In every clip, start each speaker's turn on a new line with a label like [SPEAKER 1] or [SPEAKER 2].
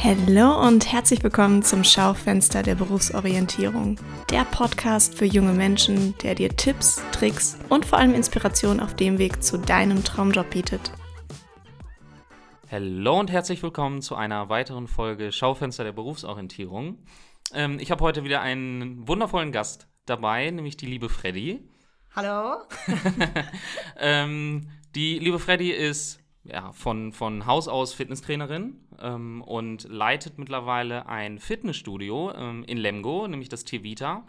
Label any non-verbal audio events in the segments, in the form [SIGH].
[SPEAKER 1] Hallo und herzlich willkommen zum Schaufenster der Berufsorientierung. Der Podcast für junge Menschen, der dir Tipps, Tricks und vor allem Inspiration auf dem Weg zu deinem Traumjob bietet.
[SPEAKER 2] Hallo und herzlich willkommen zu einer weiteren Folge Schaufenster der Berufsorientierung. Ähm, ich habe heute wieder einen wundervollen Gast dabei, nämlich die liebe Freddy.
[SPEAKER 3] Hallo. [LAUGHS]
[SPEAKER 2] ähm, die liebe Freddy ist ja, von, von Haus aus Fitnesstrainerin ähm, und leitet mittlerweile ein Fitnessstudio ähm, in Lemgo, nämlich das Tevita.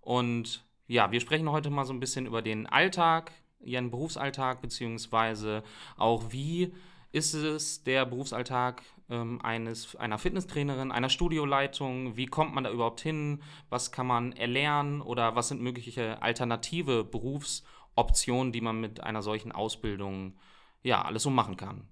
[SPEAKER 2] Und ja, wir sprechen heute mal so ein bisschen über den Alltag, ihren Berufsalltag, beziehungsweise auch wie ist es der Berufsalltag ähm, eines, einer Fitnesstrainerin, einer Studioleitung? Wie kommt man da überhaupt hin? Was kann man erlernen oder was sind mögliche alternative Berufsoptionen, die man mit einer solchen Ausbildung ja, alles so machen kann.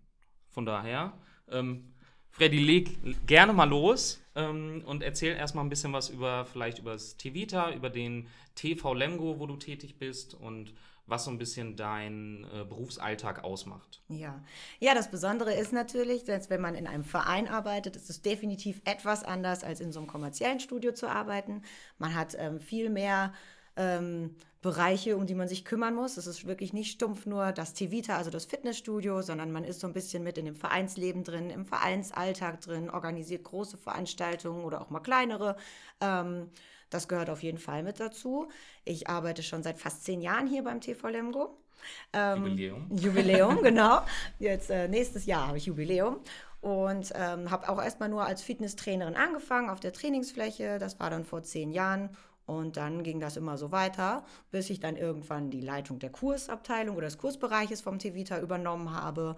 [SPEAKER 2] Von daher, ähm, Freddy, leg gerne mal los ähm, und erzähl erstmal ein bisschen was über, vielleicht über das Tevita, über den TV Lemgo, wo du tätig bist und was so ein bisschen dein äh, Berufsalltag ausmacht.
[SPEAKER 3] Ja. ja, das Besondere ist natürlich, dass wenn man in einem Verein arbeitet, ist es definitiv etwas anders, als in so einem kommerziellen Studio zu arbeiten. Man hat ähm, viel mehr ähm, Bereiche, um die man sich kümmern muss. Es ist wirklich nicht stumpf nur das Tevita, also das Fitnessstudio, sondern man ist so ein bisschen mit in dem Vereinsleben drin, im Vereinsalltag drin, organisiert große Veranstaltungen oder auch mal kleinere. Ähm, das gehört auf jeden Fall mit dazu. Ich arbeite schon seit fast zehn Jahren hier beim TV Lemgo.
[SPEAKER 2] Ähm, Jubiläum.
[SPEAKER 3] Jubiläum, [LAUGHS] genau. Jetzt äh, nächstes Jahr habe ich Jubiläum und ähm, habe auch erstmal nur als Fitnesstrainerin angefangen auf der Trainingsfläche. Das war dann vor zehn Jahren und dann ging das immer so weiter, bis ich dann irgendwann die Leitung der Kursabteilung oder des Kursbereiches vom Tevita übernommen habe.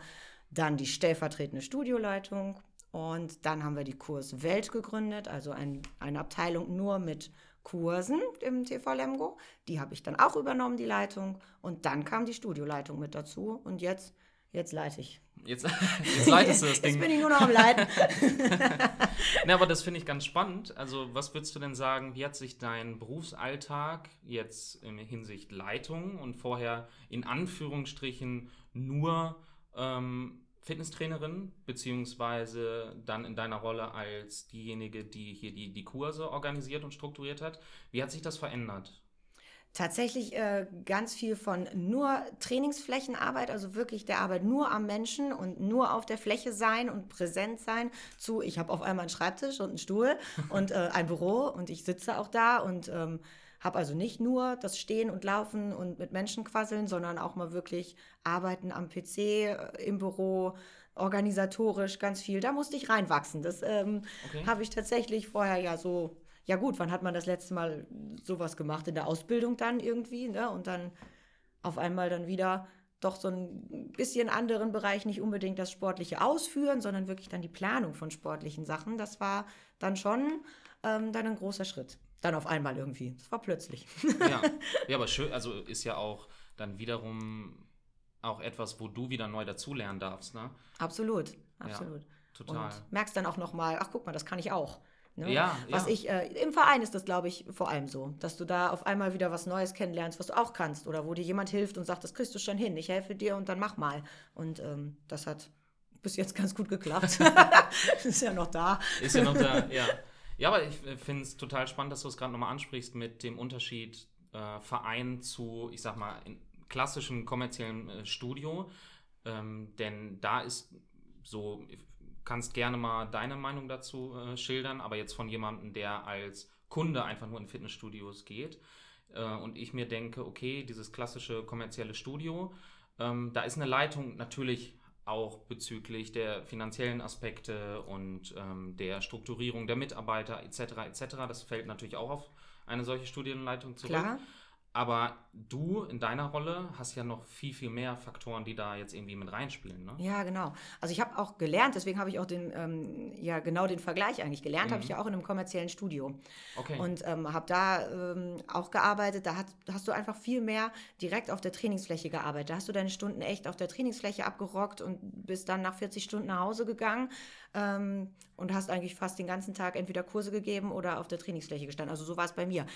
[SPEAKER 3] Dann die stellvertretende Studioleitung. Und dann haben wir die Kurswelt gegründet, also ein, eine Abteilung nur mit Kursen im TV Lemgo. Die habe ich dann auch übernommen, die Leitung. Und dann kam die Studioleitung mit dazu. Und jetzt, jetzt leite ich.
[SPEAKER 2] Jetzt, [LAUGHS] jetzt leitest du das Ding.
[SPEAKER 3] Jetzt bin ich nur noch am Leiten. [LAUGHS]
[SPEAKER 2] ne, aber das finde ich ganz spannend. Also, was würdest du denn sagen, wie hat sich dein Berufsalltag jetzt in Hinsicht Leitung und vorher in Anführungsstrichen nur ähm, Fitnesstrainerin, beziehungsweise dann in deiner Rolle als diejenige, die hier die, die Kurse organisiert und strukturiert hat. Wie hat sich das verändert?
[SPEAKER 3] Tatsächlich äh, ganz viel von nur Trainingsflächenarbeit, also wirklich der Arbeit nur am Menschen und nur auf der Fläche sein und präsent sein, zu ich habe auf einmal einen Schreibtisch und einen Stuhl [LAUGHS] und äh, ein Büro und ich sitze auch da und ähm, habe also nicht nur das Stehen und Laufen und mit Menschen quasseln, sondern auch mal wirklich Arbeiten am PC, äh, im Büro, organisatorisch ganz viel. Da musste ich reinwachsen. Das ähm, okay. habe ich tatsächlich vorher ja so ja gut, wann hat man das letzte Mal sowas gemacht? In der Ausbildung dann irgendwie, ne? Und dann auf einmal dann wieder doch so ein bisschen anderen Bereich, nicht unbedingt das sportliche Ausführen, sondern wirklich dann die Planung von sportlichen Sachen. Das war dann schon ähm, dann ein großer Schritt. Dann auf einmal irgendwie. Das war plötzlich.
[SPEAKER 2] Ja, [LAUGHS] ja aber schön, also ist ja auch dann wiederum auch etwas, wo du wieder neu dazulernen darfst, ne?
[SPEAKER 3] Absolut, absolut. Ja,
[SPEAKER 2] total.
[SPEAKER 3] Und merkst dann auch nochmal, ach guck mal, das kann ich auch.
[SPEAKER 2] Ne? Ja,
[SPEAKER 3] was
[SPEAKER 2] ja.
[SPEAKER 3] ich, äh, im Verein ist das, glaube ich, vor allem so, dass du da auf einmal wieder was Neues kennenlernst, was du auch kannst oder wo dir jemand hilft und sagt, das kriegst du schon hin, ich helfe dir und dann mach mal. Und ähm, das hat bis jetzt ganz gut geklappt. [LAUGHS] ist ja noch da.
[SPEAKER 2] Ist ja noch da, ja. Ja, aber ich äh, finde es total spannend, dass du es gerade nochmal ansprichst mit dem Unterschied äh, Verein zu, ich sag mal, klassischem kommerziellen äh, Studio. Ähm, denn da ist so, kannst gerne mal deine Meinung dazu äh, schildern, aber jetzt von jemandem, der als Kunde einfach nur in Fitnessstudios geht äh, und ich mir denke, okay, dieses klassische kommerzielle Studio, ähm, da ist eine Leitung natürlich auch bezüglich der finanziellen Aspekte und ähm, der Strukturierung der Mitarbeiter etc. etc. Das fällt natürlich auch auf eine solche Studienleitung zurück. Klar. Aber du in deiner Rolle hast ja noch viel, viel mehr Faktoren, die da jetzt irgendwie mit reinspielen. Ne?
[SPEAKER 3] Ja, genau. Also ich habe auch gelernt, deswegen habe ich auch den, ähm, ja genau den Vergleich eigentlich gelernt, mhm. habe ich ja auch in einem kommerziellen Studio.
[SPEAKER 2] Okay.
[SPEAKER 3] Und ähm, habe da ähm, auch gearbeitet. Da hat, hast du einfach viel mehr direkt auf der Trainingsfläche gearbeitet. Da hast du deine Stunden echt auf der Trainingsfläche abgerockt und bist dann nach 40 Stunden nach Hause gegangen ähm, und hast eigentlich fast den ganzen Tag entweder Kurse gegeben oder auf der Trainingsfläche gestanden. Also so war es bei mir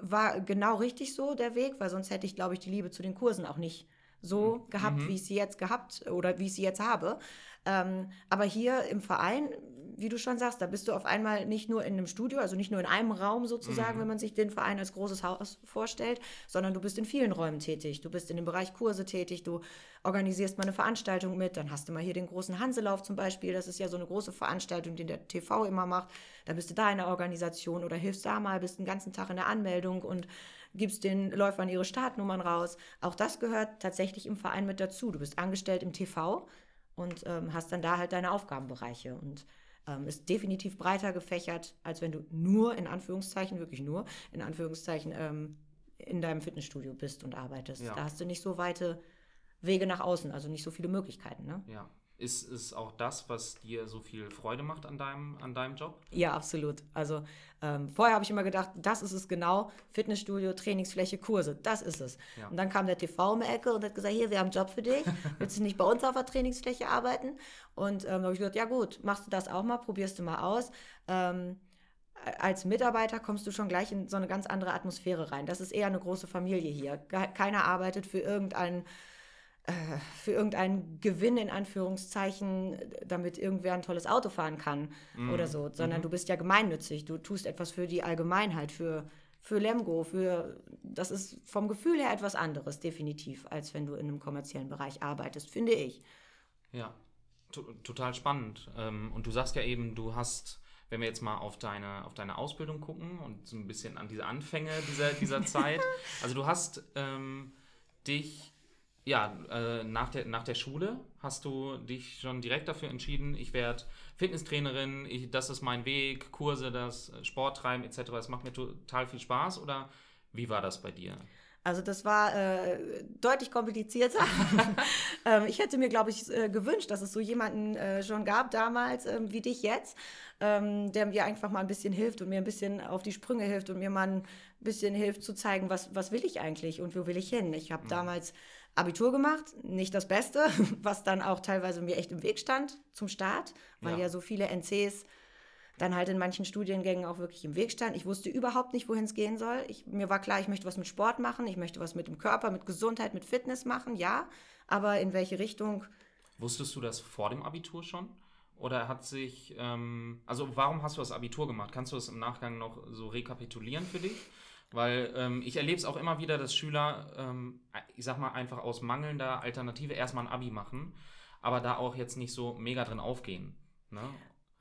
[SPEAKER 3] war genau richtig so der Weg, weil sonst hätte ich, glaube ich, die Liebe zu den Kursen auch nicht so mhm. gehabt, mhm. wie ich sie jetzt gehabt oder wie ich sie jetzt habe. Ähm, aber hier im Verein wie du schon sagst, da bist du auf einmal nicht nur in einem Studio, also nicht nur in einem Raum sozusagen,
[SPEAKER 2] Mhm.
[SPEAKER 3] wenn man sich den Verein als großes Haus vorstellt, sondern du bist in vielen Räumen tätig. Du bist in dem Bereich Kurse tätig, du organisierst mal eine Veranstaltung mit, dann hast du mal hier den großen Hanselauf zum Beispiel, das ist ja so eine große Veranstaltung, die der TV immer macht. Da bist du da in der Organisation oder hilfst da mal, bist den ganzen Tag in der Anmeldung und gibst den Läufern ihre Startnummern raus. Auch das gehört tatsächlich im Verein mit dazu. Du bist angestellt im TV und ähm, hast dann da halt deine Aufgabenbereiche und ähm, ist definitiv breiter gefächert, als wenn du nur, in Anführungszeichen, wirklich nur, in Anführungszeichen, ähm, in deinem Fitnessstudio bist und arbeitest.
[SPEAKER 2] Ja.
[SPEAKER 3] Da hast du nicht so weite Wege nach außen, also nicht so viele Möglichkeiten. Ne?
[SPEAKER 2] Ja. Ist es auch das, was dir so viel Freude macht an deinem, an deinem Job?
[SPEAKER 3] Ja, absolut. Also ähm, vorher habe ich immer gedacht, das ist es genau, Fitnessstudio, Trainingsfläche, Kurse, das ist es.
[SPEAKER 2] Ja.
[SPEAKER 3] Und dann kam der TV um die Ecke und hat gesagt, hier, wir haben einen Job für dich, willst du nicht bei uns auf der Trainingsfläche arbeiten? Und ähm, da habe ich gesagt, ja gut, machst du das auch mal, probierst du mal aus. Ähm, als Mitarbeiter kommst du schon gleich in so eine ganz andere Atmosphäre rein. Das ist eher eine große Familie hier. Keiner arbeitet für irgendeinen für irgendeinen Gewinn in Anführungszeichen, damit irgendwer ein tolles Auto fahren kann oder so, sondern du bist ja gemeinnützig. Du tust etwas für die Allgemeinheit, für, für Lemgo, für das ist vom Gefühl her etwas anderes, definitiv, als wenn du in einem kommerziellen Bereich arbeitest, finde ich.
[SPEAKER 2] Ja, to total spannend. Ähm, und du sagst ja eben, du hast, wenn wir jetzt mal auf deine, auf deine Ausbildung gucken und so ein bisschen an diese Anfänge dieser, dieser [LAUGHS] Zeit, also du hast ähm, dich, ja, äh, nach, der, nach der Schule hast du dich schon direkt dafür entschieden, ich werde Fitnesstrainerin, ich, das ist mein Weg, Kurse, das äh, Sport treiben etc., das macht mir total viel Spaß oder wie war das bei dir?
[SPEAKER 3] Also das war äh, deutlich komplizierter. [LAUGHS] [LAUGHS] ähm, ich hätte mir, glaube ich, äh, gewünscht, dass es so jemanden äh, schon gab damals, ähm, wie dich jetzt, ähm, der mir einfach mal ein bisschen hilft und mir ein bisschen auf die Sprünge hilft und mir mal ein bisschen hilft zu zeigen, was, was will ich eigentlich und wo will ich hin. Ich habe damals Abitur gemacht, nicht das Beste, [LAUGHS] was dann auch teilweise mir echt im Weg stand zum Start, weil
[SPEAKER 2] Ja.
[SPEAKER 3] ja, so viele NCs dann halt in manchen Studiengängen auch wirklich im Weg stand. Ich wusste überhaupt nicht, wohin es gehen soll. Ich, mir war klar, ich möchte was mit Sport machen, ich möchte was mit dem Körper, mit Gesundheit, mit Fitness machen, ja. Aber in welche Richtung?
[SPEAKER 2] Wusstest du das vor dem Abitur schon? Oder hat sich, ähm, also warum hast du das Abitur gemacht? Kannst du das im Nachgang noch so rekapitulieren für dich? Weil ähm, ich erlebe es auch immer wieder, dass Schüler, ähm, ich sag mal, einfach aus mangelnder Alternative erstmal ein Abi machen, aber da auch jetzt nicht so mega drin aufgehen. Ne?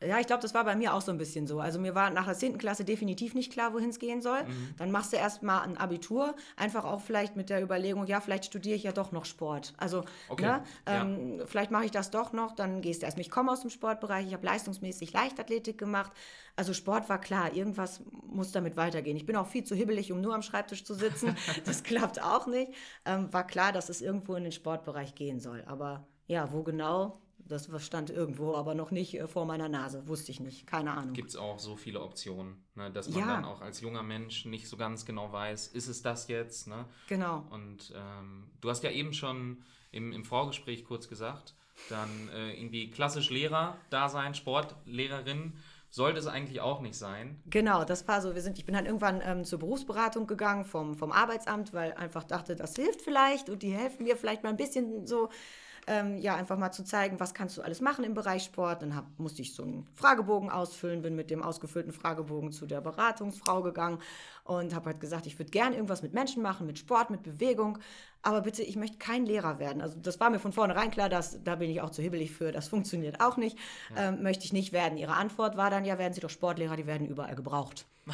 [SPEAKER 3] Ja, ich glaube, das war bei mir auch so ein bisschen so. Also mir war nach der 10. Klasse definitiv nicht klar, wohin es gehen soll.
[SPEAKER 2] Mhm.
[SPEAKER 3] Dann machst du erstmal ein Abitur, einfach auch vielleicht mit der Überlegung, ja, vielleicht studiere ich ja doch noch Sport. Also,
[SPEAKER 2] Okay,
[SPEAKER 3] ne,
[SPEAKER 2] ja.
[SPEAKER 3] ähm, vielleicht mache ich das doch noch, dann gehst du erst. Ich komme aus dem Sportbereich, ich habe leistungsmäßig Leichtathletik gemacht. Also Sport war klar, irgendwas muss damit weitergehen. Ich bin auch viel zu hibbelig, um nur am Schreibtisch zu sitzen. [LAUGHS] Das klappt auch nicht. Ähm, war klar, dass es irgendwo in den Sportbereich gehen soll. Aber ja, wo genau? Das stand irgendwo, aber noch nicht äh, vor meiner Nase. Wusste ich nicht. Keine Ahnung.
[SPEAKER 2] Gibt es auch so viele Optionen, ne? dass man
[SPEAKER 3] Ja.
[SPEAKER 2] dann auch als junger Mensch nicht so ganz genau weiß, ist es das jetzt? Ne?
[SPEAKER 3] Genau.
[SPEAKER 2] Und ähm, du hast ja eben schon im, im Vorgespräch kurz gesagt, dann äh, irgendwie klassisch Lehrer da sein, Sportlehrerin, sollte es eigentlich auch nicht sein.
[SPEAKER 3] Genau, das war so. Wir sind, ich bin dann irgendwann ähm, zur Berufsberatung gegangen vom, vom Arbeitsamt, weil einfach dachte, das hilft vielleicht und die helfen mir vielleicht mal ein bisschen so, ähm, ja, einfach mal zu zeigen, was kannst du alles machen im Bereich Sport. Dann hab, musste ich so einen Fragebogen ausfüllen, bin mit dem ausgefüllten Fragebogen zu der Beratungsfrau gegangen und habe halt gesagt, ich würde gerne irgendwas mit Menschen machen, mit Sport, mit Bewegung. Aber bitte, ich möchte kein Lehrer werden. Also das war mir von vornherein klar, dass, da bin ich auch zu hibbelig für, das funktioniert auch nicht. Ähm, möchte ich nicht werden. Ihre Antwort war dann, ja, werden Sie doch Sportlehrer, die werden überall gebraucht. [LAUGHS]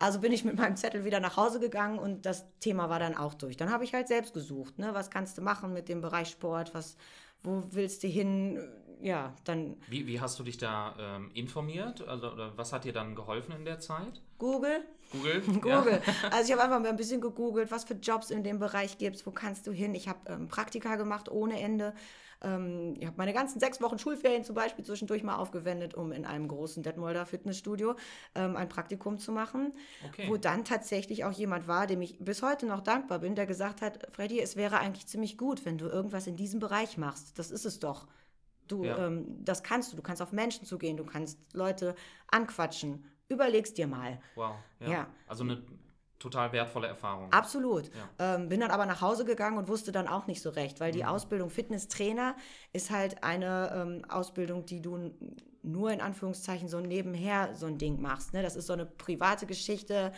[SPEAKER 3] Also bin ich mit meinem Zettel wieder nach Hause gegangen und das Thema war dann auch durch. Dann habe ich halt selbst gesucht, ne? was kannst du machen mit dem Bereich Sport, was, wo willst du hin? Ja, dann
[SPEAKER 2] Wie, wie hast du dich da ähm, informiert? Also, oder was hat dir dann geholfen in der Zeit?
[SPEAKER 3] Google.
[SPEAKER 2] Google? [LAUGHS]
[SPEAKER 3] Google. Also ich habe einfach mal ein bisschen gegoogelt, was für Jobs in dem Bereich gibt wo kannst du hin. Ich habe ähm, Praktika gemacht ohne Ende. Ähm, ich habe meine ganzen sechs Wochen Schulferien zum Beispiel zwischendurch mal aufgewendet, um in einem großen Detmolder Fitnessstudio ähm, ein Praktikum zu machen,
[SPEAKER 2] Okay.
[SPEAKER 3] wo dann tatsächlich auch jemand war, dem ich bis heute noch dankbar bin, der gesagt hat, Freddy, es wäre eigentlich ziemlich gut, wenn du irgendwas in diesem Bereich machst. Das ist es doch. Du,
[SPEAKER 2] Ja.
[SPEAKER 3] ähm, das kannst du. Du kannst auf Menschen zugehen, du kannst Leute anquatschen. Überleg's dir mal.
[SPEAKER 2] Wow. Ja.
[SPEAKER 3] Ja.
[SPEAKER 2] Also eine total wertvolle Erfahrung.
[SPEAKER 3] Absolut. Ja. Ähm, bin dann aber nach Hause gegangen und wusste dann auch nicht so recht, weil die mhm. Ausbildung Fitnesstrainer ist halt eine ähm, Ausbildung, die du nur in Anführungszeichen so nebenher so ein Ding machst. Ne? Das ist so eine private Geschichte.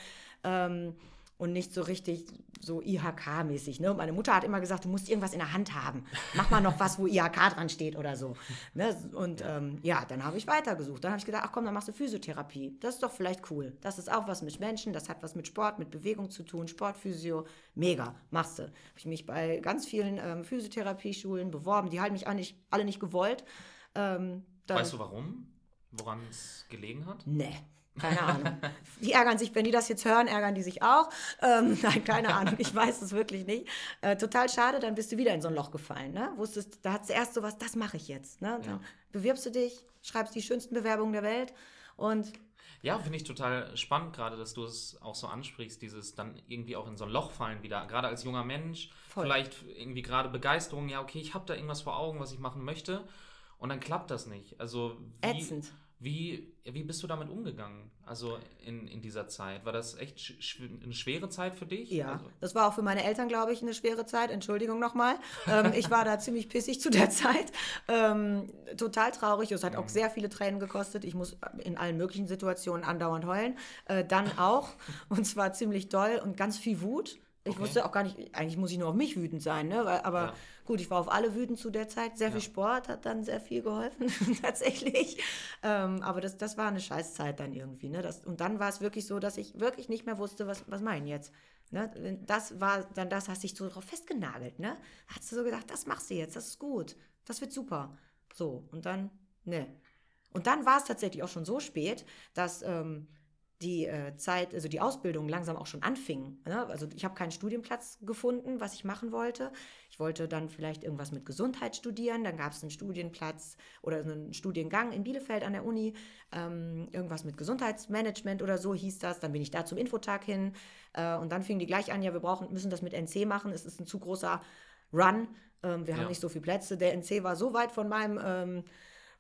[SPEAKER 3] Ähm, und nicht so richtig so IHK-mäßig. Ne? meine Mutter hat immer gesagt, du musst irgendwas in der Hand haben. Mach mal noch was, wo IHK [LAUGHS] dran steht oder so. Ne? Und ja, ähm, ja dann habe ich weitergesucht. Dann habe ich gedacht, ach komm, dann machst du Physiotherapie. Das ist doch vielleicht cool. Das ist auch was mit Menschen, das hat was mit Sport, mit Bewegung zu tun. Sportphysio, mega, machst du. Habe ich mich bei ganz vielen ähm, Physiotherapieschulen beworben. Die haben mich nicht, alle nicht gewollt. Ähm,
[SPEAKER 2] weißt du warum? Woran es gelegen hat?
[SPEAKER 3] Nee. Keine Ahnung. [LAUGHS] Die ärgern sich, wenn die das jetzt hören, ärgern die sich auch. Ähm, [LAUGHS] nein, keine Ahnung, ich weiß es wirklich nicht. Äh, total schade, dann bist du wieder in so ein Loch gefallen. Ne? Wusstest, da hat zuerst so was, das mache ich jetzt. Ne? Dann ja. bewirbst du dich, schreibst die schönsten Bewerbungen der Welt und
[SPEAKER 2] ja, finde ich total spannend, gerade, dass du es auch so ansprichst, dieses dann irgendwie auch in so ein Loch fallen wieder. Gerade als junger Mensch, Voll. vielleicht irgendwie gerade Begeisterung, ja, okay, ich habe da irgendwas vor Augen, was ich machen möchte. Und dann klappt das nicht. Also
[SPEAKER 3] wie, Ätzend.
[SPEAKER 2] Wie, wie bist du damit umgegangen? Also in, in dieser Zeit? War das echt sch eine schwere Zeit für dich?
[SPEAKER 3] Ja,
[SPEAKER 2] also
[SPEAKER 3] das war auch für meine Eltern, glaube ich, eine schwere Zeit. Entschuldigung nochmal. ähm, ich war da ziemlich pissig zu der Zeit. Ähm, total traurig. Es hat auch mhm. sehr viele Tränen gekostet. Ich muss in allen möglichen Situationen andauernd heulen. Äh, dann auch. Und zwar ziemlich doll und ganz viel Wut. Ich okay. wusste auch gar nicht, eigentlich muss ich nur auf mich wütend sein, ne? Aber ja. gut, ich war auf alle wütend zu der Zeit. Sehr ja. viel Sport hat dann sehr viel geholfen, [LAUGHS] tatsächlich. Ähm, aber das, das war eine Scheißzeit dann irgendwie. Ne? Das, und dann war es wirklich so, dass ich wirklich nicht mehr wusste, was, was meinen jetzt. Ne? Das war dann das, hast dich so darauf festgenagelt. Ne? Hast du so gedacht, das machst du jetzt, das ist gut, das wird super. So, und dann, ne. Und dann war es tatsächlich auch schon so spät, dass. Ähm, die äh, Zeit, also die Ausbildung langsam auch schon anfing. Ne? Also ich habe keinen Studienplatz gefunden, was ich machen wollte. Ich wollte dann vielleicht irgendwas mit Gesundheit studieren. Dann gab es einen Studienplatz oder einen Studiengang in Bielefeld an der Uni. Ähm, irgendwas mit Gesundheitsmanagement oder so hieß das. Dann bin ich da zum Infotag hin. Äh, und dann fingen die gleich an, ja, wir brauchen, müssen das mit NC machen. Es ist ein zu großer Run. Ähm, wir ja. haben nicht so viele Plätze. Der NC war so weit von meinem ähm,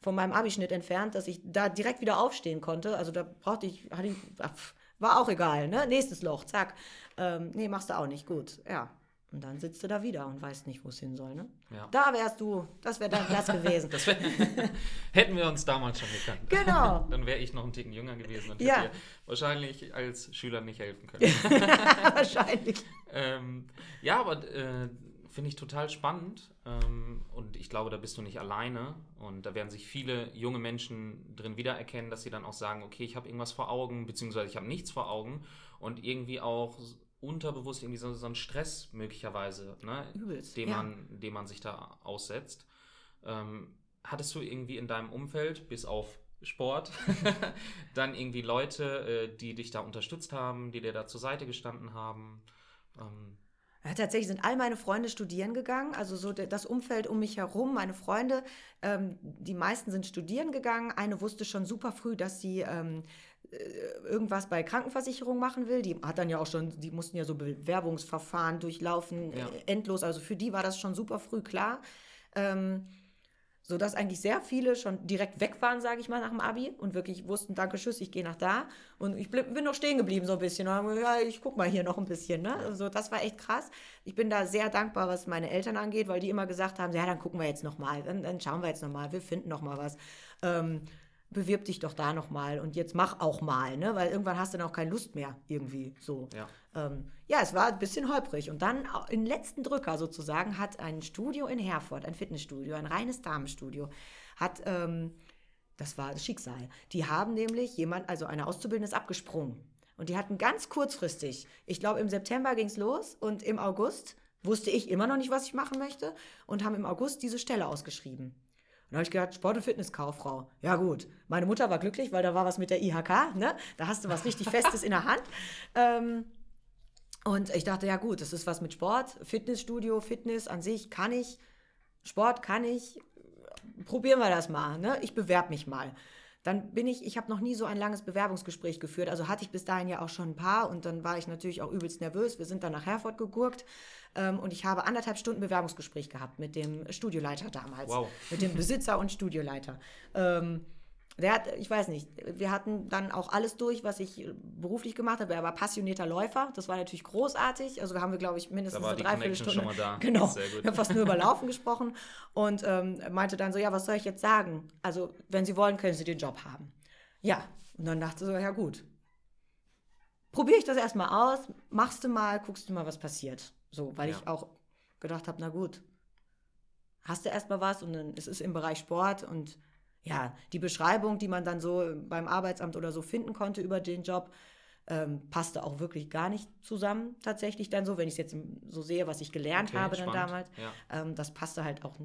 [SPEAKER 3] von meinem Abischnitt entfernt, dass ich da direkt wieder aufstehen konnte. Also da brauchte ich, hatte ich war auch egal, ne? Nächstes Loch, zack. Ähm, nee, machst du auch nicht, gut. Ja. Und dann sitzt du da wieder und weißt nicht, wo es hin soll. Ne? Ja. Da wärst du, das wäre dein Platz gewesen. [LAUGHS]
[SPEAKER 2] wär, [LAUGHS] hätten wir uns damals schon gekannt.
[SPEAKER 3] Genau. [LAUGHS]
[SPEAKER 2] dann wäre ich noch ein Ticken jünger gewesen und ja. hätte dir wahrscheinlich als Schüler nicht helfen können.
[SPEAKER 3] wahrscheinlich.
[SPEAKER 2] ähm, ja, aber äh, finde ich total spannend ähm, und ich glaube, da bist du nicht alleine und da werden sich viele junge Menschen drin wiedererkennen, dass sie dann auch sagen, okay, ich habe irgendwas vor Augen, beziehungsweise ich habe nichts vor Augen und irgendwie auch unterbewusst irgendwie so, so einen Stress möglicherweise, ne,
[SPEAKER 3] Übelst,
[SPEAKER 2] den,
[SPEAKER 3] ja.
[SPEAKER 2] man, den man sich da aussetzt. Ähm, hattest du irgendwie in deinem Umfeld, bis auf Sport, [LAUGHS] dann irgendwie Leute, äh, die dich da unterstützt haben, die dir da zur Seite gestanden haben? Ähm,
[SPEAKER 3] ja, tatsächlich sind all meine Freunde studieren gegangen, also so das Umfeld um mich herum, meine Freunde, ähm, die meisten sind studieren gegangen. Eine wusste schon super früh, dass sie ähm, äh, irgendwas bei Krankenversicherung machen will. Die hat dann ja auch schon, die mussten ja so Bewerbungsverfahren durchlaufen, ja. äh, endlos. Also für die war das schon super früh klar. Ähm, sodass eigentlich sehr viele schon direkt weg waren, sage ich mal, nach dem Abi und wirklich wussten, danke, tschüss, ich gehe nach da. Und ich bin noch stehen geblieben so ein bisschen. Und ja, ich guck mal hier noch ein bisschen. Ne? Also das war echt krass. Ich bin da sehr dankbar, was meine Eltern angeht, weil die immer gesagt haben, ja, dann gucken wir jetzt noch mal, dann, dann schauen wir jetzt noch mal, wir finden noch mal was. Ähm, bewirb dich doch da nochmal und jetzt mach auch mal, ne? Weil irgendwann hast du dann auch keine Lust mehr, irgendwie so.
[SPEAKER 2] Ja,
[SPEAKER 3] ähm, ja es war ein bisschen holprig. Und dann im letzten Drücker sozusagen hat ein Studio in Herford, ein Fitnessstudio, ein reines Damenstudio, hat, ähm, das war das Schicksal. Die haben nämlich jemand, also eine Auszubildende ist abgesprungen. Und die hatten ganz kurzfristig, ich glaube im September ging es los und im August wusste ich immer noch nicht, was ich machen möchte und haben im August diese Stelle ausgeschrieben. Und da habe ich gedacht, Sport- und Fitnesskauffrau. Ja gut, meine Mutter war glücklich, weil da war was mit der IHK, ne? Da hast du was richtig Festes in der Hand. [LAUGHS] Ähm, und ich dachte, ja gut, das ist was mit Sport, Fitnessstudio, Fitness an sich kann ich, Sport kann ich, probieren wir das mal, ne? Ich bewerbe mich mal. Dann bin ich, ich habe noch nie so ein langes Bewerbungsgespräch geführt. Also hatte ich bis dahin ja auch schon ein paar und dann war ich natürlich auch übelst nervös. Wir sind dann nach Herford gegurkt ähm, und ich habe anderthalb Stunden Bewerbungsgespräch gehabt mit dem Studioleiter damals.
[SPEAKER 2] Wow.
[SPEAKER 3] Mit dem Besitzer und Studioleiter. Ähm, der hat, ich weiß nicht, wir hatten dann auch alles durch, was ich beruflich gemacht habe. Er war passionierter Läufer. Das war natürlich großartig. Also da haben wir, glaube ich, mindestens eine Dreiviertelstunde.
[SPEAKER 2] Schon mal da. [LAUGHS]
[SPEAKER 3] Genau. Sehr gut. Wir haben fast nur über Laufen gesprochen und ähm, meinte dann so, ja, was soll ich jetzt sagen? Also, wenn Sie wollen, können Sie den Job haben. Ja. Und dann dachte so, ja gut. Probiere ich das erstmal aus, machst du mal, guckst du mal, was passiert. So, weil ja. ich auch gedacht habe, na gut, hast du erstmal was und dann ist es im Bereich Sport und ja, die Beschreibung, die man dann so beim Arbeitsamt oder so finden konnte über den Job, ähm, passte auch wirklich gar nicht zusammen tatsächlich dann so, wenn ich es jetzt so sehe, was ich gelernt okay, habe spannend. dann damals. Ja. Ähm, das passte halt auch,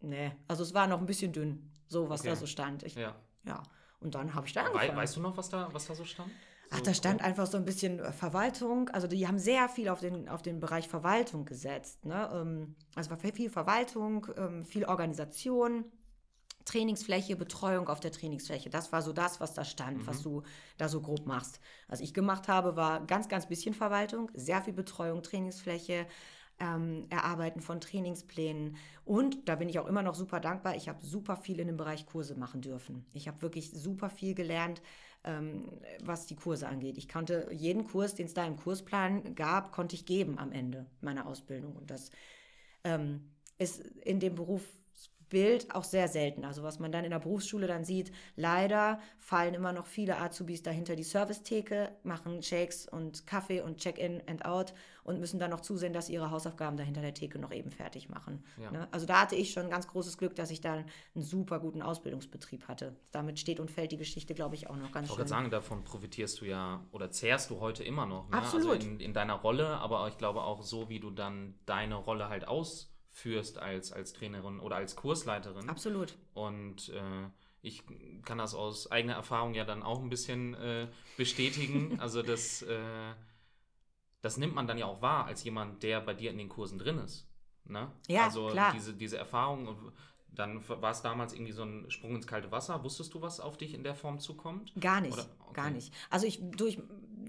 [SPEAKER 3] nee, also es war noch ein bisschen dünn, so was okay. da so stand. Ich, ja. ja. Und dann habe ich da
[SPEAKER 2] angefangen. Weißt du noch, was da, was da so stand?
[SPEAKER 3] Ach, da stand einfach so ein bisschen äh, Verwaltung. Also die haben sehr viel auf den, auf den Bereich Verwaltung gesetzt. Ne? Ähm, also war viel Verwaltung, ähm, viel Organisation, Trainingsfläche, Betreuung auf der Trainingsfläche. Das war so das, was da stand, mhm. was du da so grob machst. Was ich gemacht habe, war ganz, ganz bisschen Verwaltung, sehr viel Betreuung, Trainingsfläche, ähm, Erarbeiten von Trainingsplänen. Und da bin ich auch immer noch super dankbar. Ich habe super viel in dem Bereich Kurse machen dürfen. Ich habe wirklich super viel gelernt ähm, was die Kurse angeht. Ich konnte jeden Kurs, den es da im Kursplan gab, konnte ich geben am Ende meiner Ausbildung. Und das ähm, ist in dem Beruf Bild auch sehr selten. Also was man dann in der Berufsschule dann sieht, leider fallen immer noch viele Azubis dahinter die Servicetheke, machen Shakes und Kaffee und Check-in and out und müssen dann noch zusehen, dass ihre Hausaufgaben dahinter der Theke noch eben fertig machen. Ja. Ne? Also da hatte ich schon ganz großes Glück, dass ich da einen super guten Ausbildungsbetrieb hatte. Damit steht und fällt die Geschichte, glaube ich, auch noch ganz
[SPEAKER 2] ich
[SPEAKER 3] schön.
[SPEAKER 2] Ich sagen, davon profitierst du ja oder zehrst du heute immer noch.
[SPEAKER 3] Ne? Absolut.
[SPEAKER 2] Also in, in deiner Rolle, aber ich glaube auch so, wie du dann deine Rolle halt aus führst als, als Trainerin oder als Kursleiterin.
[SPEAKER 3] Absolut.
[SPEAKER 2] Und äh, ich kann das aus eigener Erfahrung ja dann auch ein bisschen äh, bestätigen. [LAUGHS] also das, äh, das nimmt man dann ja auch wahr als jemand, der bei dir in den Kursen drin ist. Ne?
[SPEAKER 3] Ja,
[SPEAKER 2] also
[SPEAKER 3] klar.
[SPEAKER 2] Diese, diese Erfahrung, dann war es damals irgendwie so ein Sprung ins kalte Wasser. Wusstest du, was auf dich in der Form zukommt?
[SPEAKER 3] Gar nicht, okay. gar nicht. Also ich durch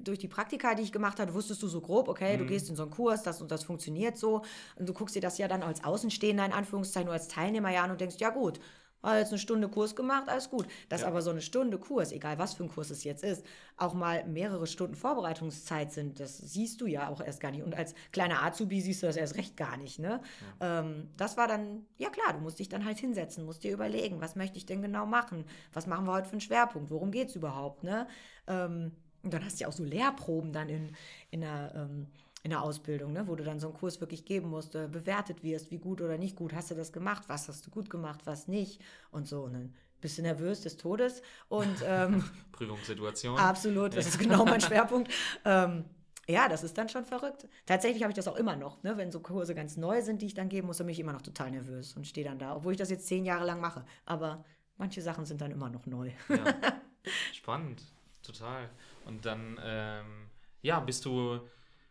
[SPEAKER 3] durch die Praktika, die ich gemacht habe, wusstest du so grob, okay, mhm. du gehst in so einen Kurs, das und das funktioniert so. Und du guckst dir das ja dann als Außenstehender, in Anführungszeichen, nur als Teilnehmer ja an und denkst, ja gut, war jetzt eine Stunde Kurs gemacht, alles gut. Dass ja. aber so eine Stunde Kurs, egal was für ein Kurs es jetzt ist, auch mal mehrere Stunden Vorbereitungszeit sind, das siehst du ja auch erst gar nicht. Und als kleiner Azubi siehst du das erst recht gar nicht. Ne? Ja. Ähm, das war dann, ja klar, du musst dich dann halt hinsetzen, musst dir überlegen, was möchte ich denn genau machen? Was machen wir heute für einen Schwerpunkt? Worum geht es überhaupt? Ne? Ähm, und dann hast du ja auch so Lehrproben dann in, in der ähm, in der Ausbildung, ne, wo du dann so einen Kurs wirklich geben musst, äh, bewertet wirst, wie gut oder nicht gut hast du das gemacht, was hast du gut gemacht, was nicht und so. Und dann bist du nervös des Todes und ähm, [LAUGHS]
[SPEAKER 2] Prüfungssituation.
[SPEAKER 3] Absolut, das ist genau mein Schwerpunkt. Ähm, ja, das ist dann schon verrückt. Tatsächlich habe ich das auch immer noch, ne? wenn so Kurse ganz neu sind, die ich dann geben muss, dann bin ich immer noch total nervös und stehe dann da, obwohl ich das jetzt zehn Jahre lang mache. Aber manche Sachen sind dann immer noch neu.
[SPEAKER 2] Ja. [LAUGHS] Spannend, total. Und dann, ähm, ja, bist du,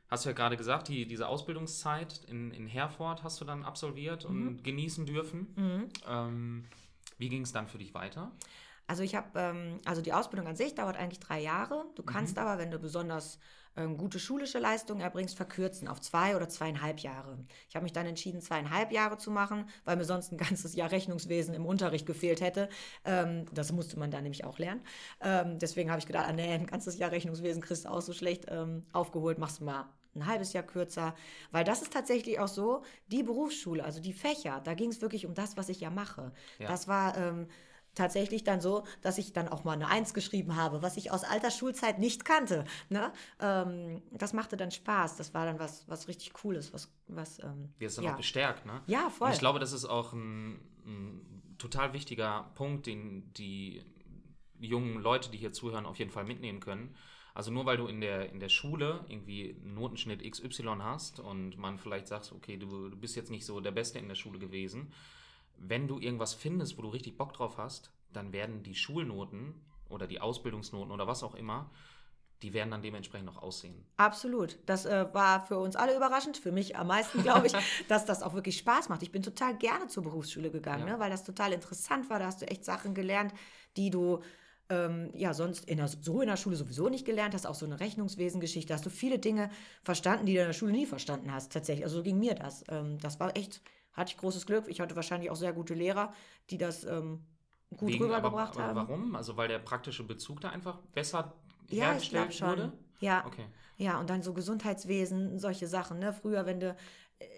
[SPEAKER 2] hast du ja gerade gesagt, die, diese Ausbildungszeit in, in Herford hast du dann absolviert mhm. und genießen dürfen. Mhm. Ähm, wie ging es dann für dich weiter?
[SPEAKER 3] Also ich habe, ähm, also die Ausbildung an sich dauert eigentlich drei Jahre. Du kannst mhm. aber, wenn du besonders ähm, gute schulische Leistungen erbringst, verkürzen auf zwei oder zweieinhalb Jahre. Ich habe mich dann entschieden, zweieinhalb Jahre zu machen, weil mir sonst ein [LAUGHS] ganzes Jahr Rechnungswesen im Unterricht gefehlt hätte. Ähm, das musste man dann nämlich auch lernen. Ähm, deswegen habe ich gedacht, ah, nee, ein ganzes Jahr Rechnungswesen kriegst du auch so schlecht ähm, aufgeholt, machst du mal ein halbes Jahr kürzer, weil das ist tatsächlich auch so, die Berufsschule, also die Fächer, da ging es wirklich um das, was ich ja mache. Ja. Das war ähm, tatsächlich dann so, dass ich dann auch mal eine Eins geschrieben habe, was ich aus alter Schulzeit nicht kannte. Ne? Ähm, das machte dann Spaß. Das war dann was, was richtig Cooles, was, was ähm,
[SPEAKER 2] Wie dann ja. auch bestärkt, ne?
[SPEAKER 3] Ja, voll.
[SPEAKER 2] Und ich glaube, das ist auch ein, ein total wichtiger Punkt, den die jungen Leute, die hier zuhören, auf jeden Fall mitnehmen können. Also nur weil du in der, in der Schule irgendwie Notenschnitt XY hast und man vielleicht sagt, okay, du, du bist jetzt nicht so der Beste in der Schule gewesen, wenn du irgendwas findest, wo du richtig Bock drauf hast, dann werden die Schulnoten oder die Ausbildungsnoten oder was auch immer, die werden dann dementsprechend noch aussehen.
[SPEAKER 3] Absolut. Das äh, war für uns alle überraschend, für mich am meisten, glaube ich, [LAUGHS] dass das auch wirklich Spaß macht. Ich bin total gerne zur Berufsschule gegangen, ja. ne, weil das total interessant war. Da hast du echt Sachen gelernt, die du ähm, ja sonst in der, so in der Schule sowieso nicht gelernt hast. Auch so eine Rechnungswesengeschichte. Hast du viele Dinge verstanden, die du in der Schule nie verstanden hast, tatsächlich. Also so ging mir das. Ähm, das war echt hatte ich großes Glück. Ich hatte wahrscheinlich auch sehr gute Lehrer, die das ähm, gut
[SPEAKER 2] Wegen-
[SPEAKER 3] rübergebracht
[SPEAKER 2] aber, aber
[SPEAKER 3] haben.
[SPEAKER 2] Warum? Also weil der praktische Bezug da einfach besser
[SPEAKER 3] Ja, ich glaube
[SPEAKER 2] hergestellt
[SPEAKER 3] schon.
[SPEAKER 2] wurde?
[SPEAKER 3] Ja.
[SPEAKER 2] Okay.
[SPEAKER 3] Ja, und dann so Gesundheitswesen, solche Sachen. Ne? Früher, wenn du,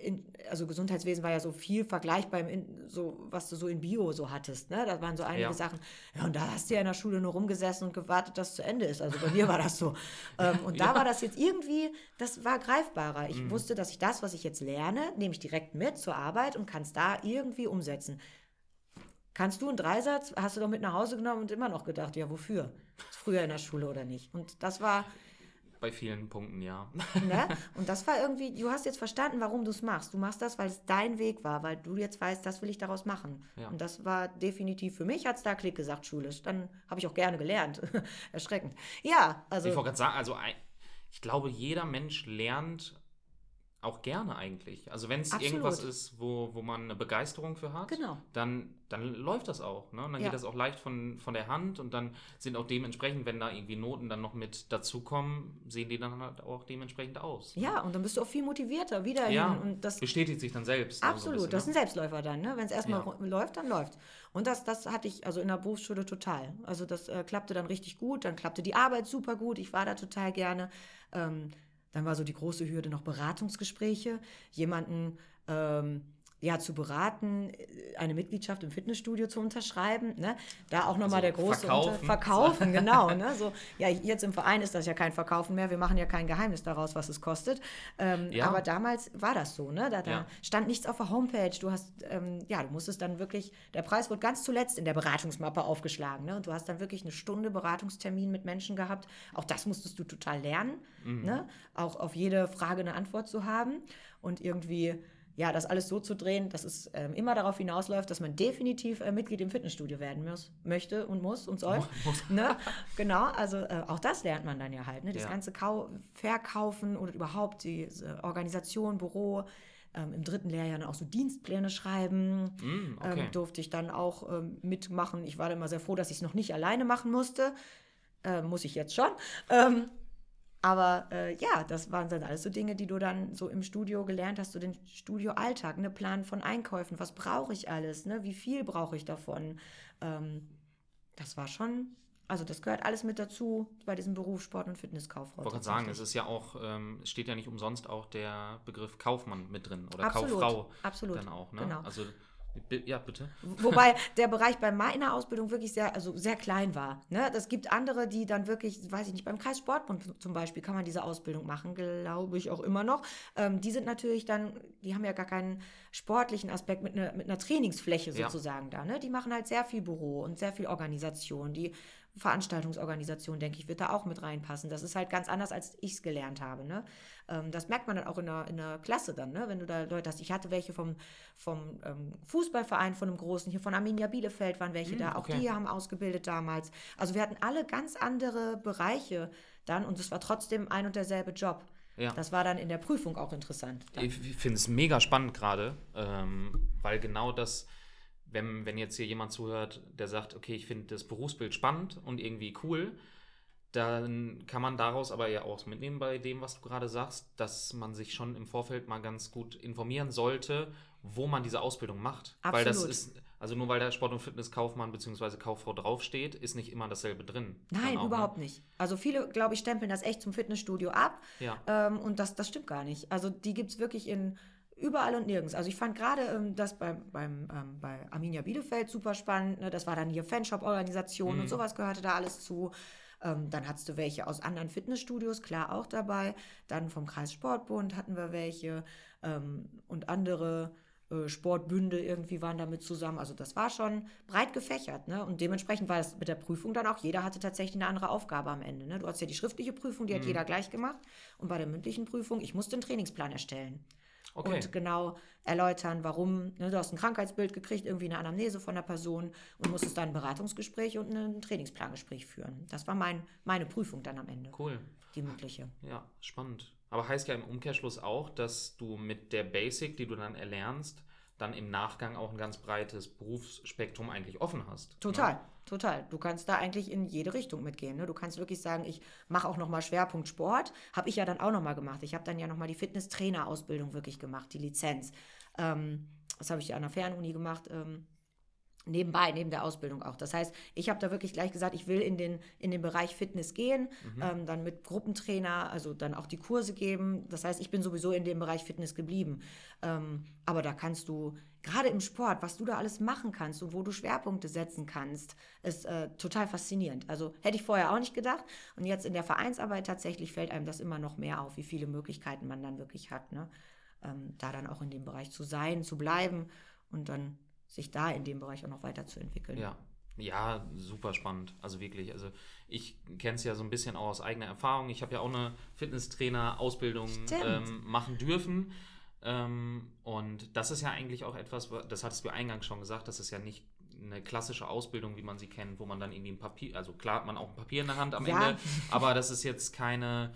[SPEAKER 3] in, also Gesundheitswesen war ja so viel vergleichbar, in, so, was du so in Bio so hattest. Ne? Da waren so einige
[SPEAKER 2] Ja.
[SPEAKER 3] Sachen. Ja, und da hast du ja in der Schule nur rumgesessen und gewartet, dass es zu Ende ist. Also bei mir war das so. [LAUGHS] Ähm, und da
[SPEAKER 2] Ja.
[SPEAKER 3] war das jetzt irgendwie, das war greifbarer. Ich
[SPEAKER 2] Mhm.
[SPEAKER 3] wusste, dass ich das, was ich jetzt lerne, nehme ich direkt mit zur Arbeit und kann es da irgendwie umsetzen. Kannst du einen Dreisatz, hast du doch mit nach Hause genommen und immer noch gedacht, ja, wofür? Früher in der Schule oder nicht? Und das war,
[SPEAKER 2] Bei vielen Punkten ja.
[SPEAKER 3] Ne? [LAUGHS] Und das war irgendwie, du hast jetzt verstanden, warum du es machst. Du machst das, weil es dein Weg war, weil du jetzt weißt, das will ich daraus machen.
[SPEAKER 2] Ja.
[SPEAKER 3] Und das war definitiv für mich, hat es da Klick gesagt, schulisch. Dann habe ich auch gerne gelernt. [LAUGHS] Erschreckend. Ja, also.
[SPEAKER 2] ich wollte gerade sagen, also ich glaube, jeder Mensch lernt auch gerne eigentlich. Also wenn es
[SPEAKER 3] Absolut.
[SPEAKER 2] irgendwas ist, wo, wo man eine Begeisterung für hat,
[SPEAKER 3] Genau.
[SPEAKER 2] dann, dann läuft das auch. Ne? Und dann
[SPEAKER 3] Ja.
[SPEAKER 2] geht das auch leicht von, von der Hand und dann sind auch dementsprechend, wenn da irgendwie Noten dann noch mit dazukommen, sehen die dann halt auch dementsprechend aus. ne?
[SPEAKER 3] Ja, und dann bist du auch viel motivierter wieder
[SPEAKER 2] Ja.
[SPEAKER 3] Und das
[SPEAKER 2] bestätigt sich dann selbst. also so
[SPEAKER 3] Absolut,
[SPEAKER 2] bisschen,
[SPEAKER 3] das ist
[SPEAKER 2] ne?
[SPEAKER 3] ein Selbstläufer dann, ne? Wenn es erstmal
[SPEAKER 2] Ja.
[SPEAKER 3] läuft, dann läuft Und das, das hatte ich also in der Berufsschule total. Also das äh, klappte dann richtig gut, dann klappte die Arbeit super gut, ich war da total gerne. Ähm, dann war so die große Hürde noch Beratungsgespräche, jemanden ähm, ja, zu beraten, äh, eine Mitgliedschaft im Fitnessstudio zu unterschreiben. Ne? Da auch nochmal
[SPEAKER 2] Also
[SPEAKER 3] der große
[SPEAKER 2] verkaufen.
[SPEAKER 3] Unter verkaufen, [LAUGHS] genau. Ne? So, ja, jetzt im Verein ist das ja kein Verkaufen mehr. Wir machen ja kein Geheimnis daraus, was es kostet. Ähm,
[SPEAKER 2] Ja.
[SPEAKER 3] Aber damals war das so, ne? Da, da
[SPEAKER 2] Ja.
[SPEAKER 3] stand nichts auf der Homepage. Du hast, ähm, ja, du musstest dann wirklich, der Preis wurde ganz zuletzt in der Beratungsmappe aufgeschlagen, ne? Und du hast dann wirklich eine Stunde Beratungstermin mit Menschen gehabt. Auch das musstest du total lernen,
[SPEAKER 2] Mhm.
[SPEAKER 3] ne? Auch auf jede Frage eine Antwort zu haben und irgendwie ja, das alles so zu drehen, dass es ähm, immer darauf hinausläuft, dass man definitiv äh, Mitglied im Fitnessstudio werden muss, möchte und muss und soll. [LAUGHS] ne? Genau, also äh, auch das lernt man dann ja halt. Ne? Das
[SPEAKER 2] Ja.
[SPEAKER 3] ganze Kau Verkaufen oder überhaupt diese Organisation, Büro. Ähm, Im dritten Lehrjahr dann auch so Dienstpläne schreiben.
[SPEAKER 2] Mm, okay.
[SPEAKER 3] ähm, durfte ich dann auch ähm, mitmachen. Ich war dann immer sehr froh, dass ich es noch nicht alleine machen musste. Äh, muss ich jetzt schon. Aber äh, ja, das waren dann alles so Dinge, die du dann so im Studio gelernt hast, so den Studioalltag, ne Plan von Einkäufen, was brauche ich alles, ne? Wie viel brauche ich davon? Ähm, das war schon, also das gehört alles mit dazu bei diesem Beruf Sport- und Fitnesskauffrau.
[SPEAKER 2] Ich wollte gerade sagen, es ist ja auch, ähm, es steht ja nicht umsonst auch der Begriff Kaufmann mit drin oder
[SPEAKER 3] Absolut,
[SPEAKER 2] Kauffrau
[SPEAKER 3] absolut,
[SPEAKER 2] dann auch. Ne?
[SPEAKER 3] genau.
[SPEAKER 2] Also, ja, bitte.
[SPEAKER 3] Wobei [LAUGHS] der Bereich bei meiner Ausbildung wirklich sehr, also sehr klein war. Ne? Das gibt andere, die dann wirklich, weiß ich nicht, beim Kreissportbund zum Beispiel kann man diese Ausbildung machen, glaube ich auch immer noch. Ähm, die sind natürlich dann, die haben ja gar keinen sportlichen Aspekt mit, ne, mit einer Trainingsfläche
[SPEAKER 2] Ja.
[SPEAKER 3] sozusagen da. Ne? Die machen halt sehr viel Büro und sehr viel Organisation. Die Veranstaltungsorganisation, denke ich, wird da auch mit reinpassen. Das ist halt ganz anders, als ich es gelernt habe. Ne? Ähm, das merkt man dann auch in der, in der Klasse dann, ne? wenn du da Leute hast. Ich hatte welche vom, vom ähm, Fußballverein, von einem großen, hier von Arminia Bielefeld waren welche
[SPEAKER 2] Hm,
[SPEAKER 3] da. Auch
[SPEAKER 2] okay.
[SPEAKER 3] die haben ausgebildet damals. Also wir hatten alle ganz andere Bereiche dann und es war trotzdem ein und derselbe Job.
[SPEAKER 2] Ja.
[SPEAKER 3] Das war dann in der Prüfung auch interessant. Dann.
[SPEAKER 2] Ich finde es mega spannend gerade, ähm, weil genau das, wenn, wenn jetzt hier jemand zuhört, der sagt, okay, ich finde das Berufsbild spannend und irgendwie cool, dann kann man daraus aber ja auch mitnehmen bei dem, was du gerade sagst, dass man sich schon im Vorfeld mal ganz gut informieren sollte, wo man diese Ausbildung macht. Weil das
[SPEAKER 3] Absolut.
[SPEAKER 2] ist, also nur weil da Sport- und Fitnesskaufmann bzw. Kauffrau draufsteht, ist nicht immer dasselbe drin.
[SPEAKER 3] Nein,
[SPEAKER 2] auch,
[SPEAKER 3] überhaupt
[SPEAKER 2] ne?
[SPEAKER 3] nicht. Also viele, glaube ich, stempeln das echt zum Fitnessstudio ab.
[SPEAKER 2] Ja.
[SPEAKER 3] Ähm, und das, das stimmt gar nicht. Also die gibt es wirklich in überall und nirgends. Also ich fand gerade ähm, das beim, beim, ähm, bei Arminia Bielefeld super spannend. Ne? Das war dann hier Fanshop-Organisation
[SPEAKER 2] Mhm.
[SPEAKER 3] und sowas gehörte da alles zu. Ähm, dann hattest du welche aus anderen Fitnessstudios, klar auch dabei. Dann vom Kreissportbund hatten wir welche ähm, und andere äh, Sportbünde irgendwie waren damit zusammen. Also das war schon breit gefächert. Ne? Und dementsprechend war es mit der Prüfung dann auch, jeder hatte tatsächlich eine andere Aufgabe am Ende. Ne? Du hast ja die schriftliche Prüfung, die hat
[SPEAKER 2] Mhm.
[SPEAKER 3] jeder gleich gemacht. Und bei der mündlichen Prüfung, ich musste einen Trainingsplan erstellen.
[SPEAKER 2] Okay.
[SPEAKER 3] Und genau erläutern, warum. Ne, du hast ein Krankheitsbild gekriegt, irgendwie eine Anamnese von der Person und musstest dann ein Beratungsgespräch und ein Trainingsplangespräch führen. Das war mein, meine Prüfung dann am Ende,
[SPEAKER 2] Cool.
[SPEAKER 3] die mündliche.
[SPEAKER 2] Ja, spannend. Aber heißt ja im Umkehrschluss auch, dass du mit der Basic, die du dann erlernst, dann im Nachgang auch ein ganz breites Berufsspektrum eigentlich offen hast.
[SPEAKER 3] Total,
[SPEAKER 2] Ne?
[SPEAKER 3] total. Du kannst da eigentlich in jede Richtung mitgehen. Ne? Du kannst wirklich sagen, ich mache auch nochmal Schwerpunkt Sport. Habe ich ja dann auch nochmal gemacht. Ich habe dann ja nochmal die Fitnesstrainer-Ausbildung wirklich gemacht, die Lizenz. Ähm, das habe ich ja an der Fernuni gemacht. Ähm, Nebenbei, neben der Ausbildung auch. Das heißt, ich habe da wirklich gleich gesagt, ich will in den, in den Bereich Fitness gehen, mhm. ähm, dann mit Gruppentrainer, also dann auch die Kurse geben. Das heißt, ich bin sowieso in dem Bereich Fitness geblieben. Ähm, aber da kannst du, gerade im Sport, was du da alles machen kannst und wo du Schwerpunkte setzen kannst, ist äh, total faszinierend. Also hätte ich vorher auch nicht gedacht. Und jetzt in der Vereinsarbeit tatsächlich fällt einem das immer noch mehr auf, wie viele Möglichkeiten man dann wirklich hat, ne? Ähm, da dann auch in dem Bereich zu sein, zu bleiben und dann sich da in dem Bereich auch noch weiterzuentwickeln.
[SPEAKER 2] Ja. Ja, super spannend. Also wirklich. Also ich kenne es ja so ein bisschen auch aus eigener Erfahrung. Ich habe ja auch eine Fitnesstrainer-Ausbildung ähm, machen dürfen. Ähm, und das ist ja eigentlich auch etwas, das hattest du eingangs schon gesagt, das ist ja nicht eine klassische Ausbildung, wie man sie kennt, wo man dann irgendwie ein Papier, also klar hat man auch ein Papier in der Hand am ja. Ende, [LAUGHS] aber das ist jetzt keine,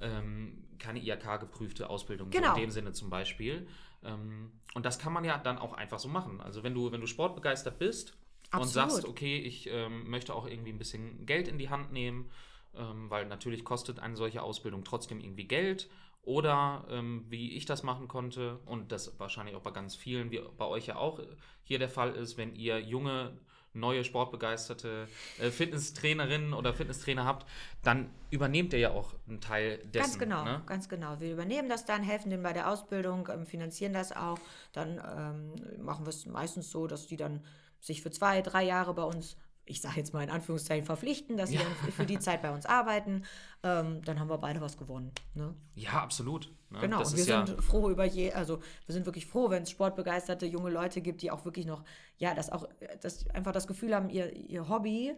[SPEAKER 2] ähm, keine IHK-geprüfte Ausbildung genau. so in dem Sinne zum Beispiel. Ähm, und das kann man ja dann auch einfach so machen. Also wenn du, wenn du sportbegeistert bist Absolut. und sagst, okay, ich ähm, möchte auch irgendwie ein bisschen Geld in die Hand nehmen, ähm, weil natürlich kostet eine solche Ausbildung trotzdem irgendwie Geld. Oder ähm, wie ich das machen konnte, und das wahrscheinlich auch bei ganz vielen, wie bei euch ja auch hier der Fall ist, wenn ihr junge neue sportbegeisterte äh, Fitnesstrainerinnen oder Fitnesstrainer habt, dann übernehmt ihr ja auch einen Teil dessen.
[SPEAKER 3] Ganz genau, ne? ganz genau. Wir übernehmen das dann, helfen denen bei der Ausbildung, ähm, finanzieren das auch. Dann ähm, machen wir es meistens so, dass die dann sich für zwei, drei Jahre bei uns ich sage jetzt mal in Anführungszeichen, verpflichten, dass sie ja. dann für die Zeit bei uns arbeiten, ähm, dann haben wir beide was gewonnen. Ne?
[SPEAKER 2] Ja, absolut.
[SPEAKER 3] Ne? Genau, das und wir sind ja froh über je, also wir sind wirklich froh, wenn es sportbegeisterte junge Leute gibt, die auch wirklich noch, ja, das auch, das einfach das Gefühl haben, ihr, ihr Hobby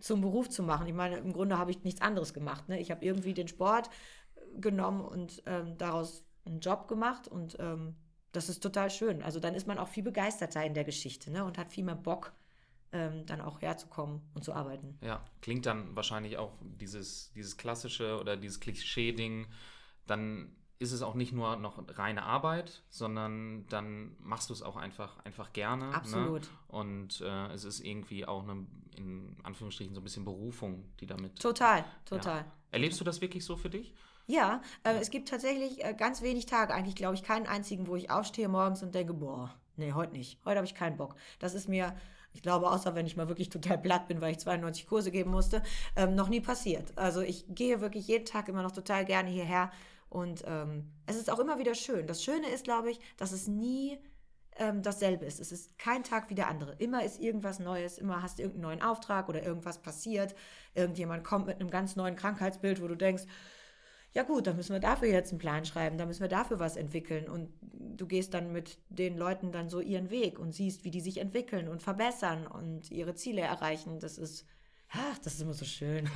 [SPEAKER 3] zum Beruf zu machen. Ich meine, im Grunde habe ich nichts anderes gemacht. Ne? Ich habe irgendwie den Sport äh, genommen und ähm, daraus einen Job gemacht und ähm, das ist total schön. Also dann ist man auch viel begeisterter in der Geschichte ne? und hat viel mehr Bock ähm, dann auch herzukommen und zu arbeiten.
[SPEAKER 2] Ja, klingt dann wahrscheinlich auch dieses, dieses klassische oder dieses Klischee-Ding, dann ist es auch nicht nur noch reine Arbeit, sondern dann machst du es auch einfach, einfach gerne.
[SPEAKER 3] Ne? Absolut. Ne?
[SPEAKER 2] Und äh, es ist irgendwie auch eine, in Anführungsstrichen, so ein bisschen Berufung, die damit.
[SPEAKER 3] Total, total.
[SPEAKER 2] Ja. Erlebst du das wirklich so für dich?
[SPEAKER 3] Ja, äh, es gibt tatsächlich äh, ganz wenig Tage, eigentlich glaube ich keinen einzigen, wo ich aufstehe morgens und denke, boah, nee, heute nicht. Heute habe ich keinen Bock. Das ist mir ich glaube, außer wenn ich mal wirklich total platt bin, weil ich 92 Kurse geben musste, ähm, noch nie passiert. Also ich gehe wirklich jeden Tag immer noch total gerne hierher und ähm, es ist auch immer wieder schön. Das Schöne ist, glaube ich, dass es nie ähm, dasselbe ist. Es ist kein Tag wie der andere. Immer ist irgendwas Neues, immer hast du irgendeinen neuen Auftrag oder irgendwas passiert. Irgendjemand kommt mit einem ganz neuen Krankheitsbild, wo du denkst, ja gut, dann müssen wir dafür jetzt einen Plan schreiben, dann müssen wir dafür was entwickeln. Und du gehst dann mit den Leuten dann so ihren Weg und siehst, wie die sich entwickeln und verbessern und ihre Ziele erreichen. Das ist, ach, das ist immer so schön.